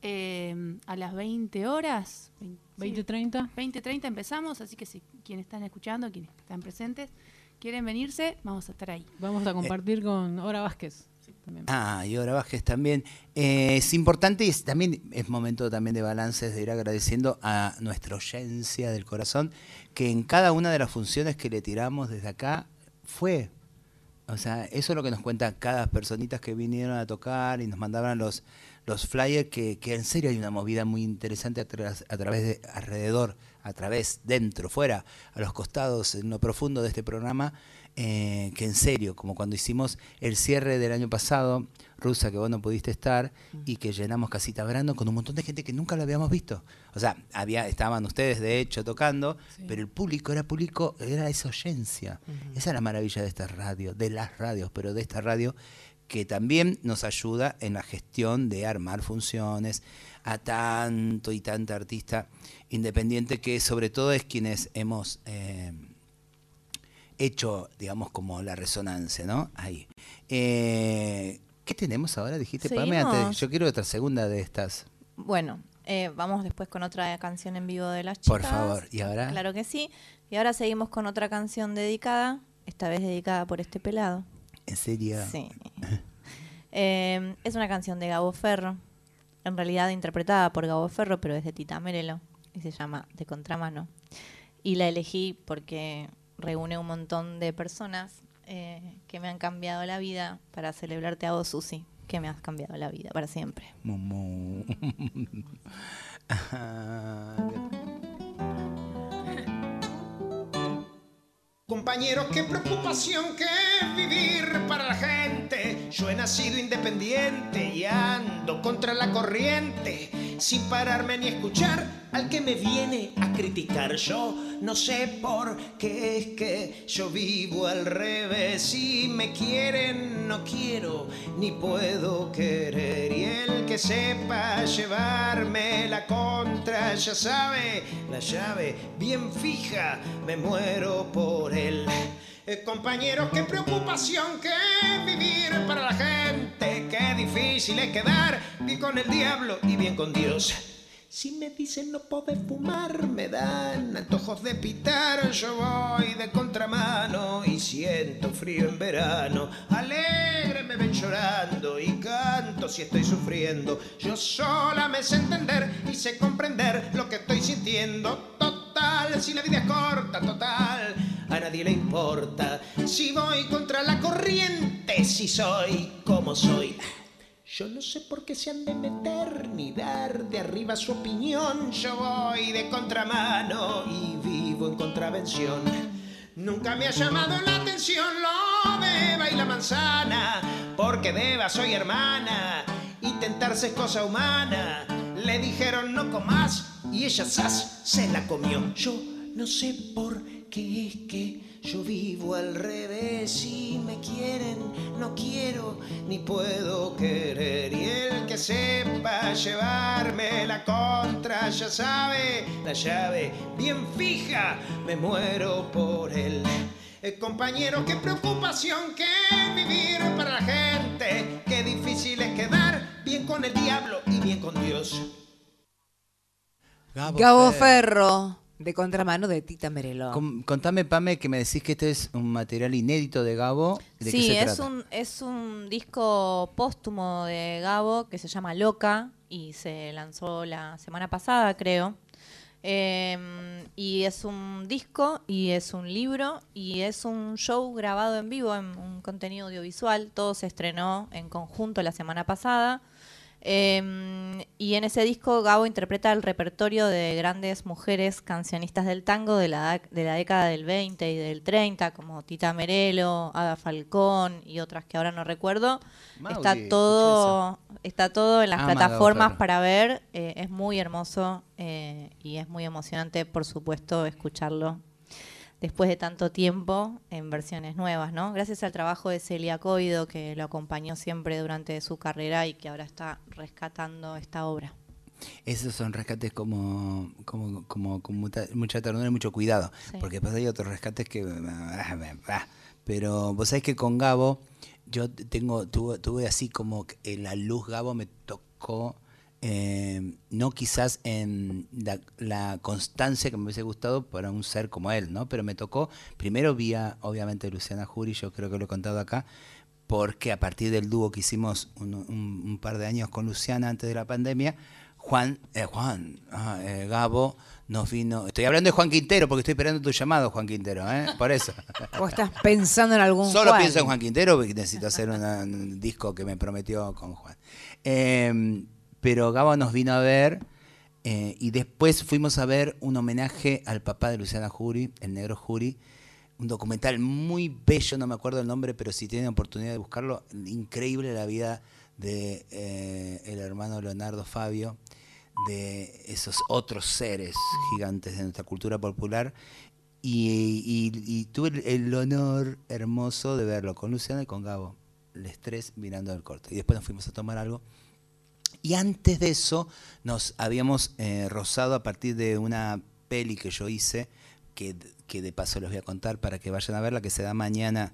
eh, a las 20 horas. 20:30. 20.30 empezamos, así que si quienes están escuchando, quienes están presentes, quieren venirse, vamos a estar ahí. Vamos a compartir con Ora Vázquez. también. Ah, y ahora Vázquez también. Eh, es importante y es, también es momento también de balances, de ir agradeciendo a nuestra audiencia del corazón, que en cada una de las funciones que le tiramos desde acá fue. O sea, eso es lo que nos cuentan cada personitas que vinieron a tocar y nos mandaban los, los flyers, que, que en serio hay una movida muy interesante a, tras- a través de, alrededor, a través, dentro, fuera, a los costados, en lo profundo de este programa, eh, que en serio, como cuando hicimos el cierre del año pasado, Rusa, que vos no pudiste estar, y que llenamos Casita Brando con un montón de gente que nunca lo habíamos visto. O sea, había, estaban ustedes de hecho tocando, pero el público era público, era esa oyencia. Esa es la maravilla de esta radio, de las radios, pero de esta radio que también nos ayuda en la gestión de armar funciones a tanto y tanta artista independiente que sobre todo es quienes hemos eh, hecho, digamos, como la resonancia, ¿no? Ahí. Eh, ¿Qué tenemos ahora? Dijiste, Pame, antes. Yo quiero otra segunda de estas. Bueno, eh, vamos después con otra canción en vivo de las Por chicas. favor, ¿y ahora? Claro que sí. Y ahora seguimos con otra canción dedicada, esta vez dedicada por este pelado. ¿En serio? Sí. Eh, es una canción de Gabo Ferro, en realidad interpretada por Gabo Ferro, pero es de Tita Merelo, y se llama De Contramano. Y la elegí porque reúne un montón de personas eh, que me han cambiado la vida para celebrarte a vos, Susi, que me has cambiado la vida para siempre. Mumu. Ajá. Compañeros, qué preocupación que es vivir para la gente. Yo he nacido independiente y ando contra la corriente, sin pararme ni escuchar al que me viene a criticar. Yo no sé por qué es que yo vivo al revés. Si me quieren, no quiero ni puedo querer. Y el que sepa llevarme la contra, ya sabe, la llave bien fija, me muero por él. Eh, compañeros, qué preocupación que vivir para la gente, qué difícil es quedar bien con el diablo y bien con Dios. Si me dicen no podés fumar, me dan antojos de pitar. Yo voy de contramano y siento frío en verano. Alegre me ven llorando y canto si estoy sufriendo. Yo sola me sé entender y sé comprender lo que estoy sintiendo. Si la vida es corta, total, a nadie le importa. Si voy contra la corriente, si soy como soy. Yo no sé por qué se han de meter ni dar de arriba su opinión. Yo voy de contramano y vivo en contravención. Nunca me ha llamado la atención lo Eva y la manzana, porque Eva soy hermana y tentarse es cosa humana. Le dijeron no comas y ella sas se la comió. Yo no sé por qué es que yo vivo al revés. Si me quieren, no quiero ni puedo querer. Y el que sepa llevarme la contra ya sabe la llave bien fija. Me muero por él. Eh, compañero, qué preocupación que vivir para la gente. Con el diablo y bien con Dios. Gabo Ferro, de contramano de Tita Merelo. Com- contame, Pame, que me decís que este es un material inédito de Gabo. ¿De qué Sí, se es trata? un, es un disco póstumo de Gabo que se llama Loca y se lanzó la semana pasada, creo. Eh, y es un disco y es un libro y es un show grabado en vivo, en un contenido audiovisual. Todo se estrenó en conjunto la semana pasada. Eh, y en ese disco Gabo interpreta el repertorio de grandes mujeres cancionistas del tango de la, de la década del 20 y del 30, como Tita Merelo, Ada Falcón y otras que ahora no recuerdo. Está todo está todo en las Ama Gabo plataformas para ver. eh, es muy hermoso eh, y es muy emocionante, por supuesto, escucharlo después de tanto tiempo en versiones nuevas, ¿no? Gracias al trabajo de Celia Coido, que lo acompañó siempre durante su carrera y que ahora está rescatando esta obra. Esos son rescates como, como, como con mucha, mucha ternura y mucho cuidado. Sí. Porque después hay otros rescates que... Pero vos sabés que con Gabo, yo tengo tuve, tuve así como en la luz Gabo me tocó eh, no quizás en la, la constancia que me hubiese gustado para un ser como él, ¿no? Pero me tocó, primero vía, obviamente, Luciana Jury, yo creo que lo he contado acá, porque a partir del dúo que hicimos un, un- un par de años con Luciana antes de la pandemia, Juan, eh, Juan, ah, eh, Gabo nos vino. Estoy hablando de Juan Quintero porque estoy esperando tu llamado, Juan Quintero, ¿eh? Por eso. ¿O estás pensando en algún Solo pienso en Juan Quintero porque necesito hacer una- un disco que me prometió con Juan. Eh, pero Gabo nos vino a ver eh, y después fuimos a ver un homenaje al papá de Luciana Jury, el negro Jury. Un documental muy bello, no me acuerdo el nombre, pero si tienen oportunidad de buscarlo, increíble la vida de eh, el hermano Leonardo Fabio, de esos otros seres gigantes de nuestra cultura popular. Y, tuve el, honor hermoso de verlo con Luciana y con Gabo, los tres mirando el corto. Y después nos fuimos a tomar algo. Y antes de eso nos habíamos eh, rozado a partir de una peli que yo hice, que, que de paso les voy a contar para que vayan a verla, que se da mañana,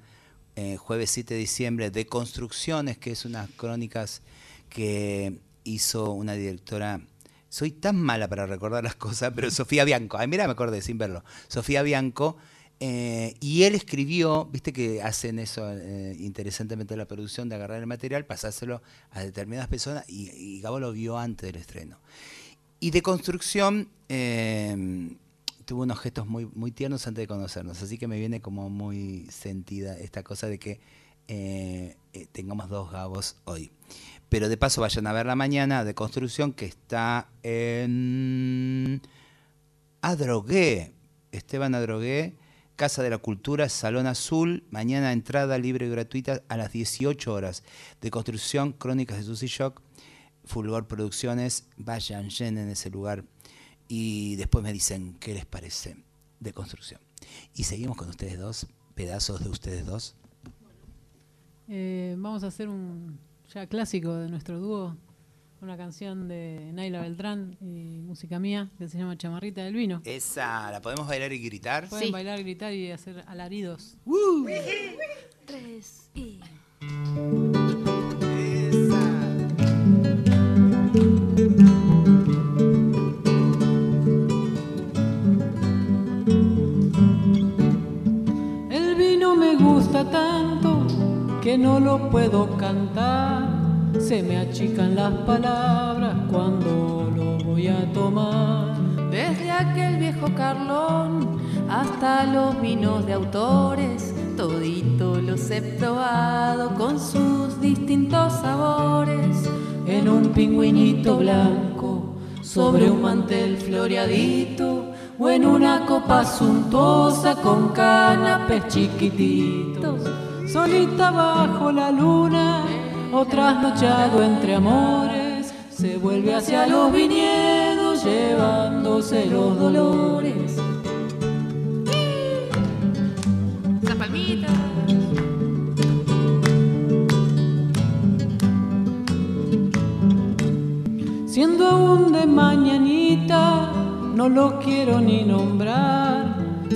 eh, jueves 7 de diciembre, de Construcciones, que es unas crónicas que hizo una directora. Soy tan mala para recordar las cosas, pero Sofía Bianco. Ay, mira, me acordé sin verlo. Sofía Bianco. Eh, y él escribió, viste que hacen eso eh, interesantemente la producción de agarrar el material, pasárselo a determinadas personas y, Gabo lo vio antes del estreno. Y de construcción eh, tuvo unos gestos muy, muy tiernos antes de conocernos, así que me viene como muy sentida esta cosa de que eh, tengamos dos Gabos hoy. Pero de paso vayan a ver la mañana de construcción que está en Adrogué, Esteban Adrogué, Casa de la Cultura, Salón Azul, mañana entrada libre y gratuita a las 18 horas. De construcción, Crónicas de Susy Shock, Fulgor Producciones, vayan, llenen ese lugar y después me dicen qué les parece de construcción. Y seguimos con ustedes dos, pedazos de ustedes dos. Eh, vamos a hacer un ya clásico de nuestro dúo, una canción de Naila Beltrán y música mía que se llama Chamarrita del Vino. Esa, ¿la podemos bailar y gritar? Pueden bailar, gritar y hacer alaridos. Tres y. El vino me gusta tanto que no lo puedo cantar. Se me achican las palabras cuando lo voy a tomar. Desde aquel viejo Carlón hasta los vinos de autores, todito los he probado con sus distintos sabores. En un pingüinito blanco, sobre un mantel floreadito, o en una copa suntuosa con canapés chiquititos. Solita bajo la luna, o trasnochado entre amores, se vuelve hacia los viñedos llevándose los dolores. Esa palmita. Siendo aún de mañanita, no lo quiero ni nombrar.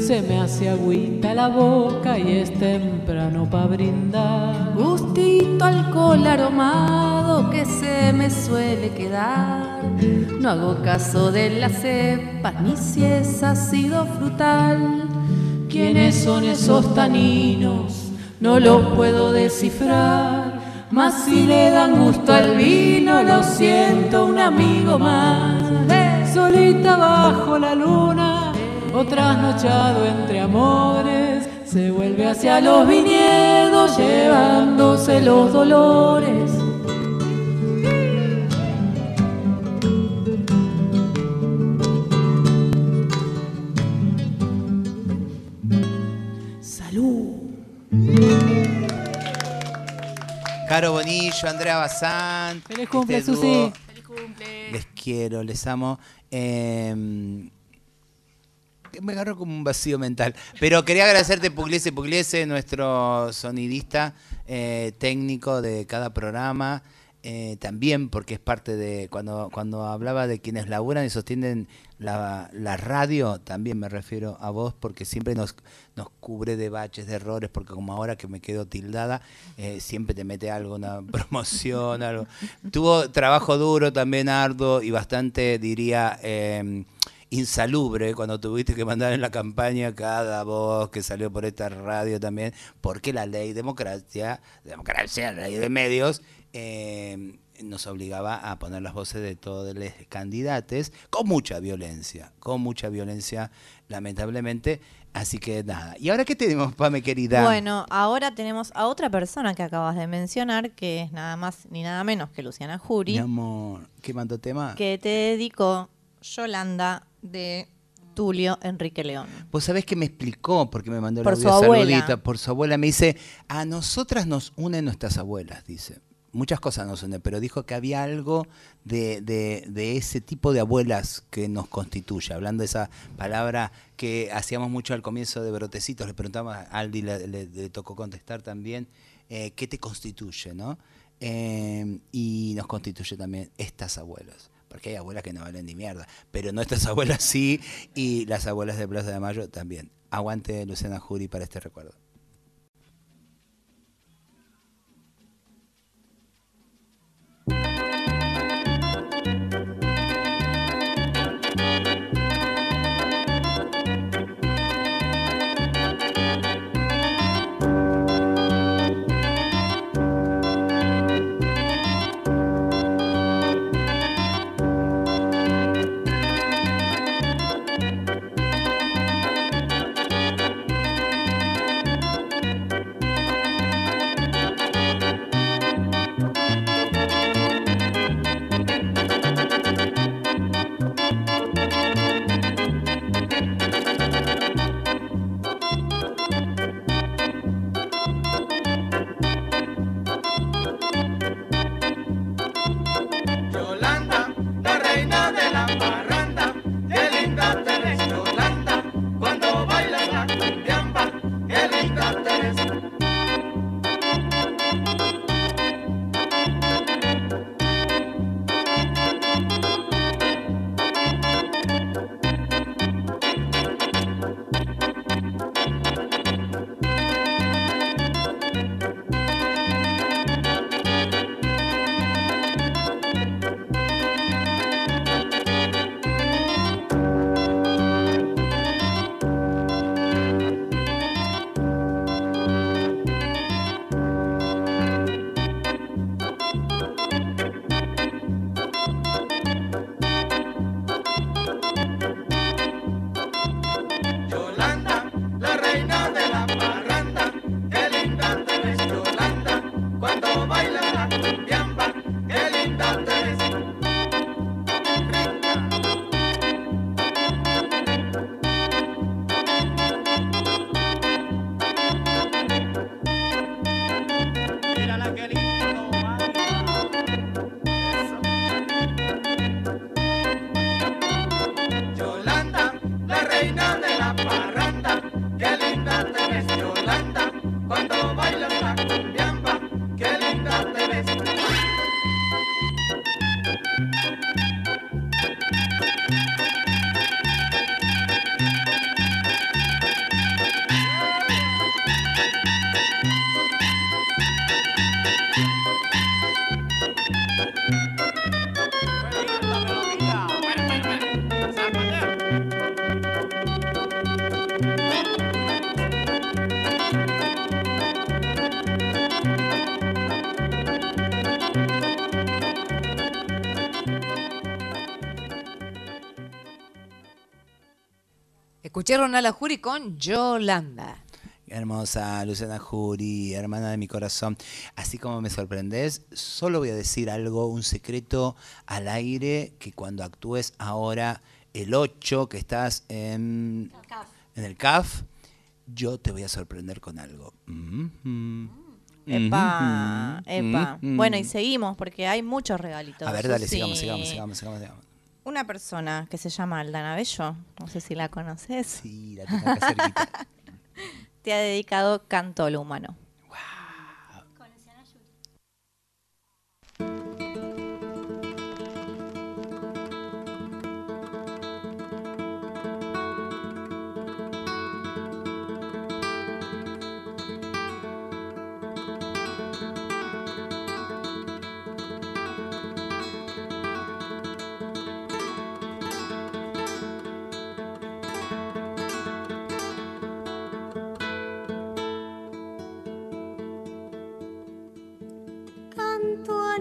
Se me hace agüita la boca y es temprano para brindar. Gustito alcohol aromado que se me suele quedar. No hago caso de las cepas ni si es ácido frutal. ¿Quiénes son esos taninos? No los puedo descifrar. Mas si le dan gusto al vino, lo siento, un amigo más. Solita bajo la luna, o trasnochado entre amores, se vuelve hacia los viñedos llevándose los dolores. Salud. Caro Bonillo, Andrea Bazán. Feliz cumple, este Susi. Feliz cumple. Les quiero, les amo. Eh, me agarró como un vacío mental. Pero quería agradecerte, Pugliese Pugliese, nuestro sonidista eh, técnico de cada programa. eh, también porque es parte de, cuando, cuando hablaba de quienes laburan y sostienen la, la radio, también me refiero a vos porque siempre nos, nos cubre de baches, de errores, porque como ahora que me quedo tildada, eh, siempre te mete algo, una promoción, algo. Tuvo trabajo duro también, arduo y bastante, diría... Eh, insalubre cuando tuviste que mandar en la campaña cada voz que salió por esta radio también, porque la ley democracia, democracia, la ley de medios, eh, nos obligaba a poner las voces de todos los candidatos con mucha violencia, con mucha violencia, lamentablemente. Así que nada. ¿Y ahora qué tenemos, Pame querida? Bueno, ahora tenemos a otra persona que acabas de mencionar, que es nada más ni nada menos que Luciana Jury. Mi amor, ¿qué mandó tema? Que te dedicó Yolanda de Tulio Enrique León. Vos sabés que me explicó, porque me mandó abuela. saludito, por su abuela, me dice, a nosotras nos unen nuestras abuelas, dice. Muchas cosas nos unen, pero dijo que había algo de, de- de ese tipo de abuelas que nos constituye. Hablando de esa palabra que hacíamos mucho al comienzo de Brotecitos, le preguntamos a Aldi, le, le- le tocó contestar también, eh, ¿qué te constituye? ¿no? Eh, y nos constituye también estas abuelas. Porque hay abuelas que no valen ni mierda, pero nuestras abuelas sí, y las abuelas de Plaza de Mayo también. Aguante Luciana Jury para este recuerdo. Escucharon a la Jury con Yolanda. Hermosa Luciana Jury, hermana de mi corazón. Así como me sorprendes, solo voy a decir algo, un secreto al aire, que cuando actúes ahora el 8, que estás en, en el CAF, yo te voy a sorprender con algo. Mhm. Epa, Mhm. epa. Mhm. Bueno, y seguimos porque hay muchos regalitos. A ver, dale, Susi. sigamos, sigamos, sigamos, sigamos. sigamos. Una persona que se llama Aldana Bello, no sé si la conoces. Sí, la tengo acá cerquita. Te ha dedicado Canto a lo Humano.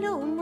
A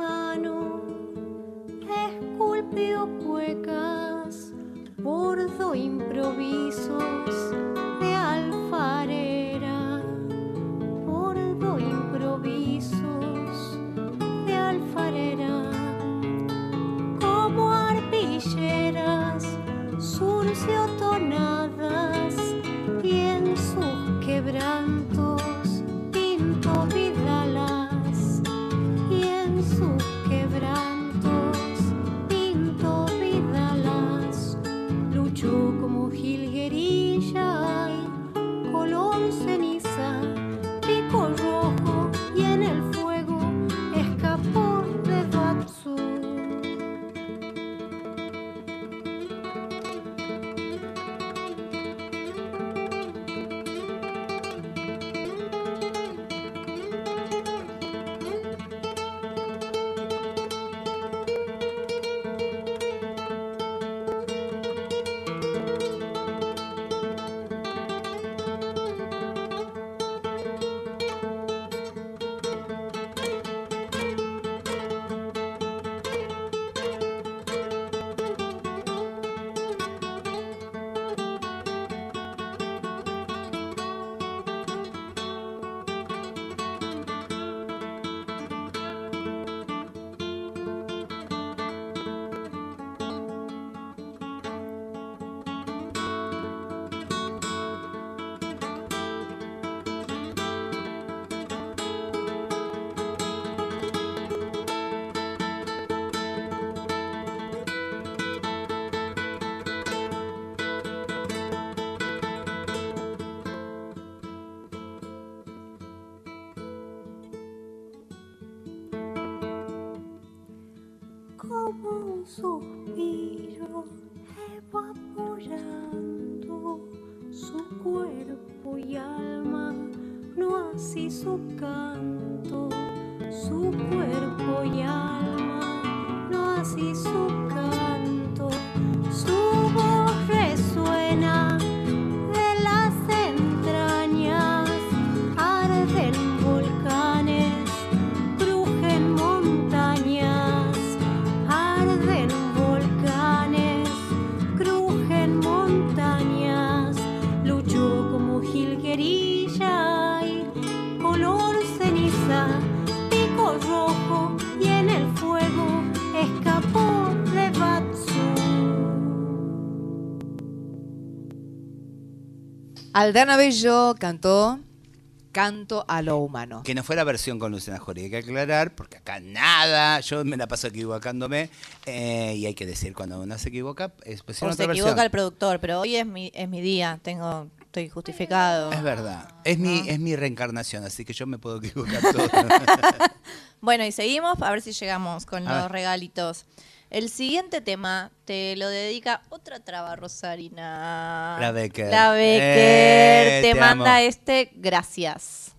así su Aldana Bello cantó Canto a lo humano. Que no fue la versión con Luciana Jori, hay que aclarar, porque acá nada, yo me la paso equivocándome, eh, y hay que decir cuando uno se equivoca, es pues, O otra se equivoca versión. el productor, pero hoy es mi, es mi día, tengo, estoy justificado. Es verdad, es mi, es mi reencarnación, así que yo me puedo equivocar todo. Bueno, y seguimos a ver si llegamos con A los ver. regalitos. El siguiente tema te lo dedica otra traba rosarina. La Becker. La Becker Eh, te, te manda este gracias.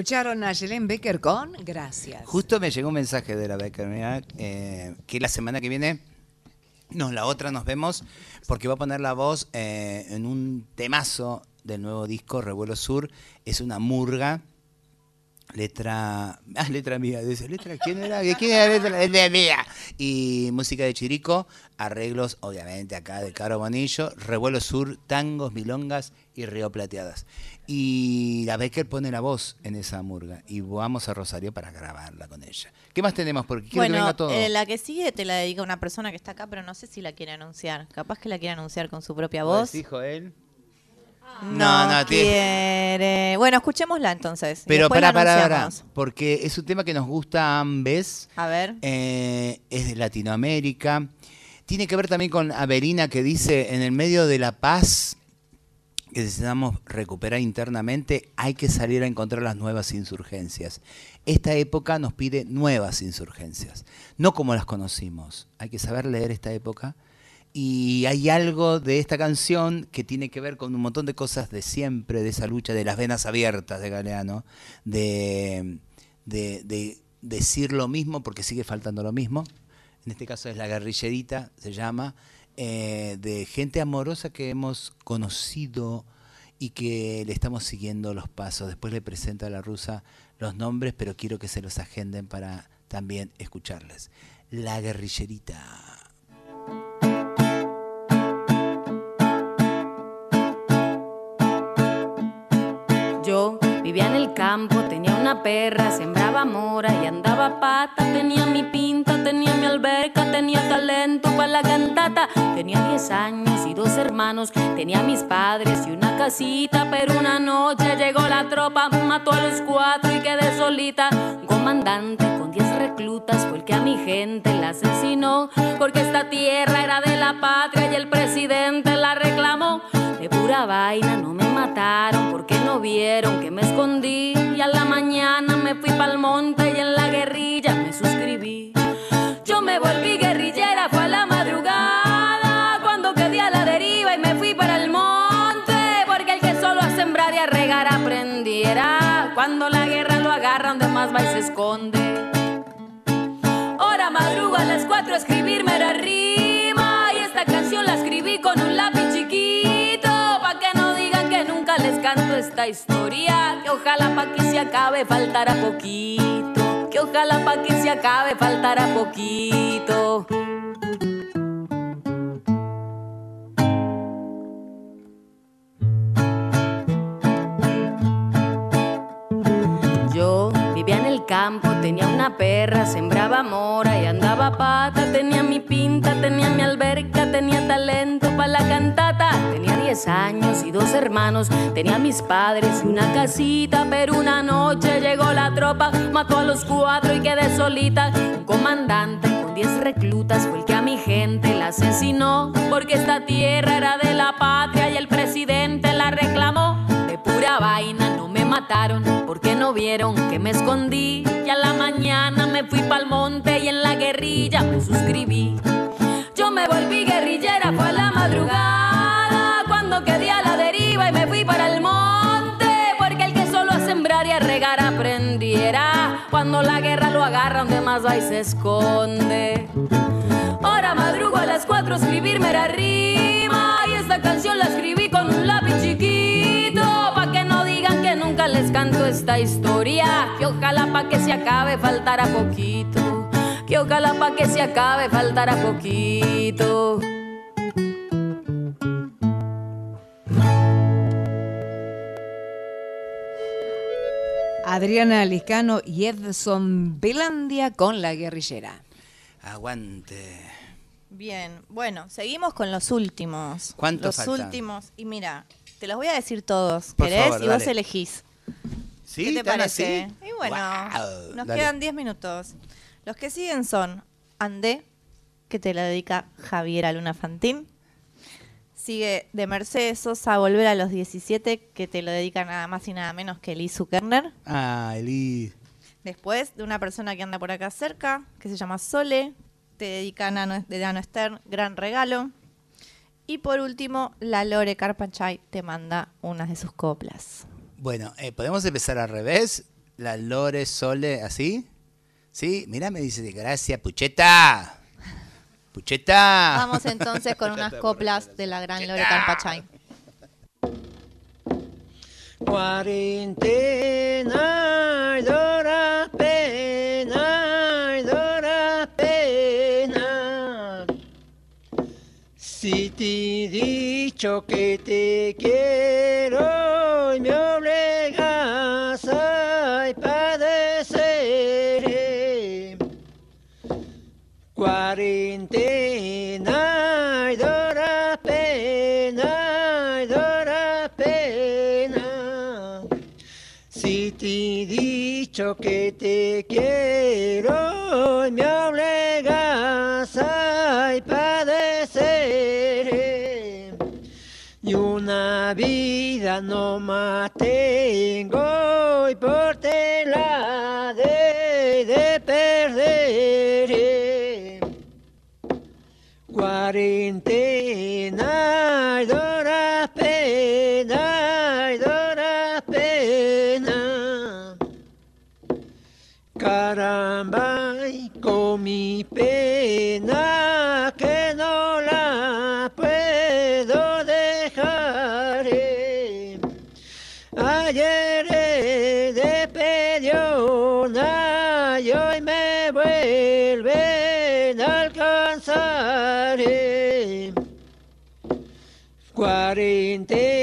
Escucharon a Yelén Becker con Gracias. Justo me llegó un mensaje de la Becker, eh, que la semana que viene, no, la otra nos vemos, porque va a poner la voz eh, en un temazo del nuevo disco, Revuelo Sur. Es una murga. Letra, ah, letra mía, dice, letra, ¿quién era? ¿De ¿Quién era letra? Letra mía. Y música de Chirico, arreglos, obviamente, acá de Caro Bonillo, Revuelo Sur, tangos, milongas y Río Plateadas. Y la Becker pone la voz en esa murga. Y vamos a Rosario para grabarla con ella. ¿Qué más tenemos? Porque quiero que Bueno, venga todo. eh, la que sigue te la dedica una persona que está acá, pero no sé si la quiere anunciar. Capaz que la quiere anunciar con su propia ¿Vos voz. decís, Joel? No, No, no, tiene- quiere. Bueno, escuchémosla entonces. Pero para, la para, para, porque es un tema que nos gusta a ambes. A ver. Eh, es de Latinoamérica. Tiene que ver también con Avelina que dice, en el medio de la paz que necesitamos recuperar internamente, hay que salir a encontrar las nuevas insurgencias. Esta época nos pide nuevas insurgencias, no como las conocimos. Hay que saber leer esta época. Y hay algo de esta canción que tiene que ver con un montón de cosas de siempre, de esa lucha de las venas abiertas de Galeano, de, de- de decir lo mismo porque sigue faltando lo mismo. En este caso es la guerrillerita, se llama, eh, de gente amorosa que hemos conocido y que le estamos siguiendo los pasos. Después le presento a la rusa los nombres, pero quiero que se los agenden para también escucharles. La guerrillerita. Vivía en el campo, tenía una perra, sembraba mora y andaba a pata. Tenía mi pinta, tenía mi alberca, tenía talento para la cantata. Tenía 10 años y dos hermanos, tenía mis padres y una casita. Pero una noche llegó la tropa, mató a los cuatro y quedé solita. Un comandante con 10 reclutas fue el que a mi gente la asesinó. Porque esta tierra era de la patria y el presidente la reclamó. De pura vaina no me mataron porque no vieron que me escondí. Y a la mañana me fui pa'l monte y en la guerrilla me suscribí. Yo me volví guerrillera, fue a la madrugada cuando quedé a la deriva y me fui para el monte. Porque el que solo a sembrar y a regar aprendiera. Cuando la guerra lo agarra, donde más va y se esconde. Ahora madrugo a las cuatro a escribirme la rima y esta canción la escribí con un lápiz historia que ojalá pa que se acabe faltará poquito que ojalá pa que se acabe faltará poquito campo, tenía una perra, sembraba mora y andaba a pata. Tenía mi pinta, tenía mi alberca, tenía talento para la cantata. Tenía 10 años y dos hermanos, tenía mis padres y una casita. Pero una noche llegó la tropa, mató a los cuatro y quedé solita. Un comandante con 10 reclutas fue el que a mi gente la asesinó. Porque esta tierra era de la patria y el presidente mataron porque no vieron que me escondí. Y a la mañana me fui pa'l monte y en la guerrilla me suscribí. Yo me volví guerrillera, fue a la madrugada cuando quedé a la deriva y me fui para el monte. Porque el que solo a sembrar y a regar aprendiera. Cuando la guerra lo agarra, donde más va y se esconde. Ahora madrugo a las cuatro escribirme la rima y esta canción la escribí con un lápiz chiquito nunca les canto esta historia que ojalá pa que se acabe faltará poquito que ojalá pa que se acabe faltará poquito Adriana Liscano y Edson Belandia con la guerrillera. Aguante. Bien, bueno, seguimos con los últimos. ¿Cuántos Los faltan? últimos. Y mira, te los voy a decir todos. Por ¿Querés? favor, y vos dale. elegís. ¿Sí? ¿Qué te ¿Tan parece? así? Y bueno, nos dale. quedan 10 minutos. Los que siguen son Andé, que te la dedica Javiera Luna Fantín. Sigue de Mercedes Sosa, Volver a los 17, que te lo dedica nada más y nada menos que Liz Zuckerner. Ah, Eli. Después, de una persona que anda por acá cerca, que se llama Sole, te dedica Nano, de Nano Stern, Gran Regalo. Y por último, la Lore Carpanchay te manda unas de sus coplas. Bueno, eh, ¿podemos empezar al revés? La Lore, Sole, ¿así? ¿Sí? Mirá, me dice, gracias, Pucheta. Pucheta. Vamos entonces con unas coplas de la gran Lore Carpachay. Cuarentena y dura pena, y dura pena. Si te he dicho que te quiero y me Cuarentena y dura pena, y dura pena. Si te he dicho que te quiero me obligas a padecer. Y una vida no más tengo Cuarentena dura pena, dura pena. Caramba, con mi pena Cuarentena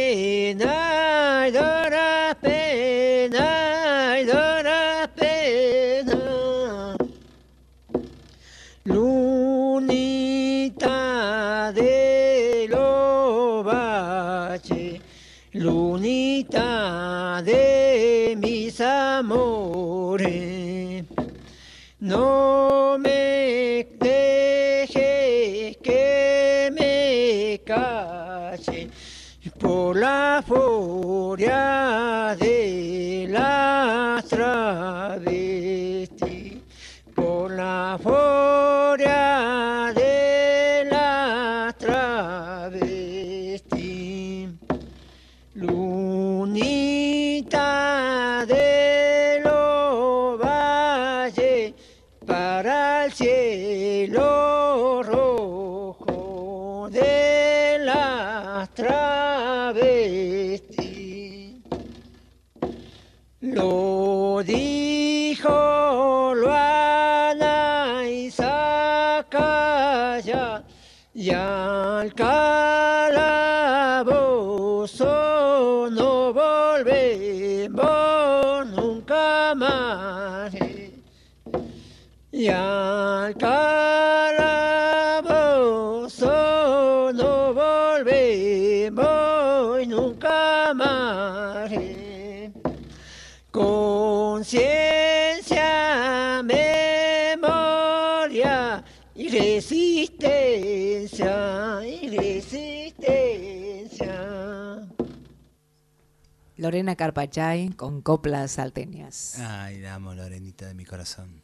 Carpachay con coplas salteñas. Ay, la amo, Lorenita de mi corazón.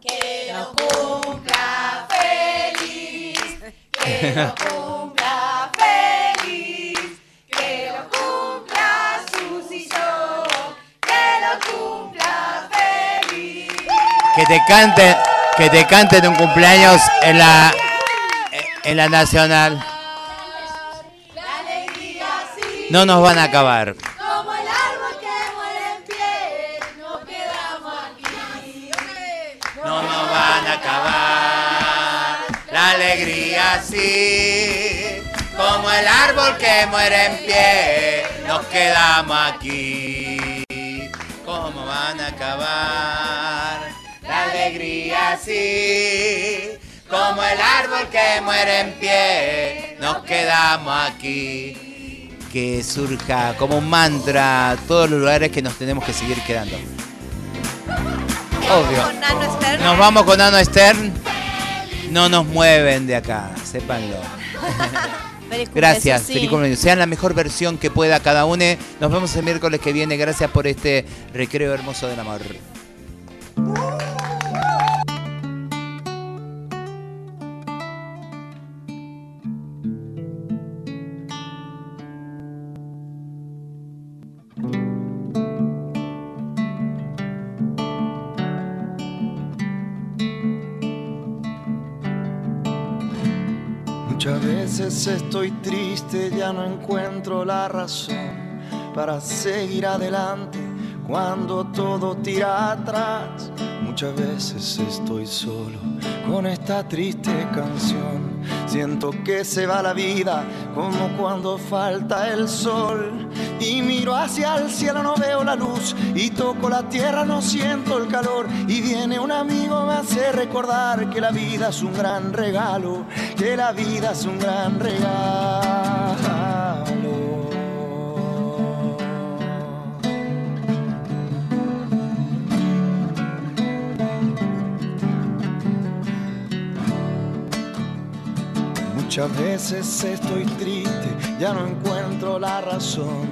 Que lo cumpla feliz, que lo cumpla feliz, que lo cumpla Susy Show, que lo cumpla feliz. Que te canten, que te canten un cumpleaños en la en la nacional. La alegría sí, No nos van a acabar. Como el árbol que muere en pie, nos quedamos aquí. ¿Cómo van a acabar? La alegría sí, como el árbol que muere en pie, nos quedamos aquí. Que surja como un mantra todos los lugares que nos tenemos que seguir quedando. Obvio. Nos vamos con Nano Stern. No nos mueven de acá, sépanlo. Feliz Gracias, feliz cumpleaños. Sean la mejor versión que pueda cada uno. Nos vemos el miércoles que viene. Gracias por este recreo hermoso del amor. Estoy triste, ya no encuentro la razón para seguir adelante cuando todo tira atrás. Muchas veces estoy solo con esta triste canción. Siento que se va la vida como cuando falta el sol. Y miro hacia el cielo, no veo la luz. Y toco la tierra, no siento el calor. Y viene un amigo, me hace recordar que la vida es un gran regalo. Que la vida es un gran regalo. Muchas veces estoy triste, ya no encuentro la razón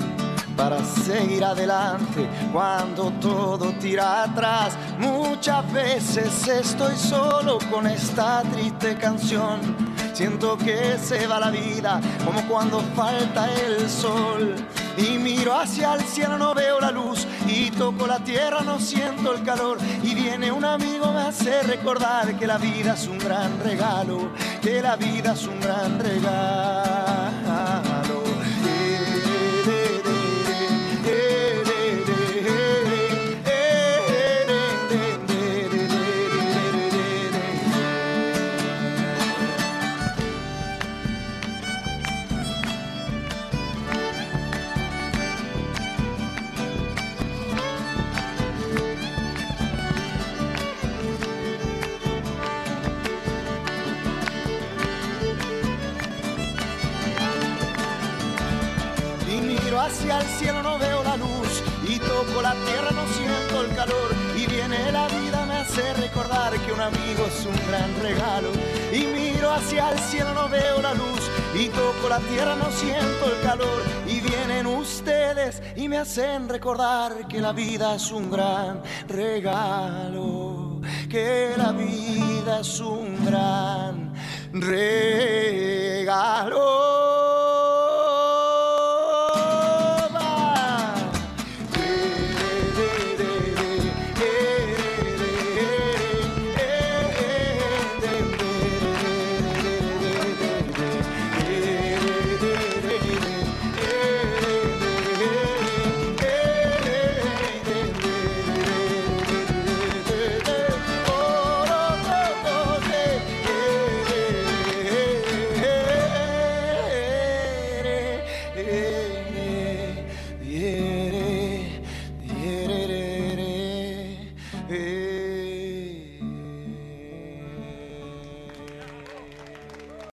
para seguir adelante cuando todo tira atrás. Muchas veces estoy solo con esta triste canción. Siento que se va la vida como cuando falta el sol. Y miro hacia el cielo, no veo la luz. Y toco la tierra, no siento el calor. Y viene un amigo, me hace recordar que la vida es un gran regalo. Que la vida es un gran regalo. Recordar que un amigo es un gran regalo. Y miro hacia el cielo, no veo la luz. Y toco la tierra, no siento el calor. Y vienen ustedes y me hacen recordar que la vida es un gran regalo. Que la vida es un gran regalo.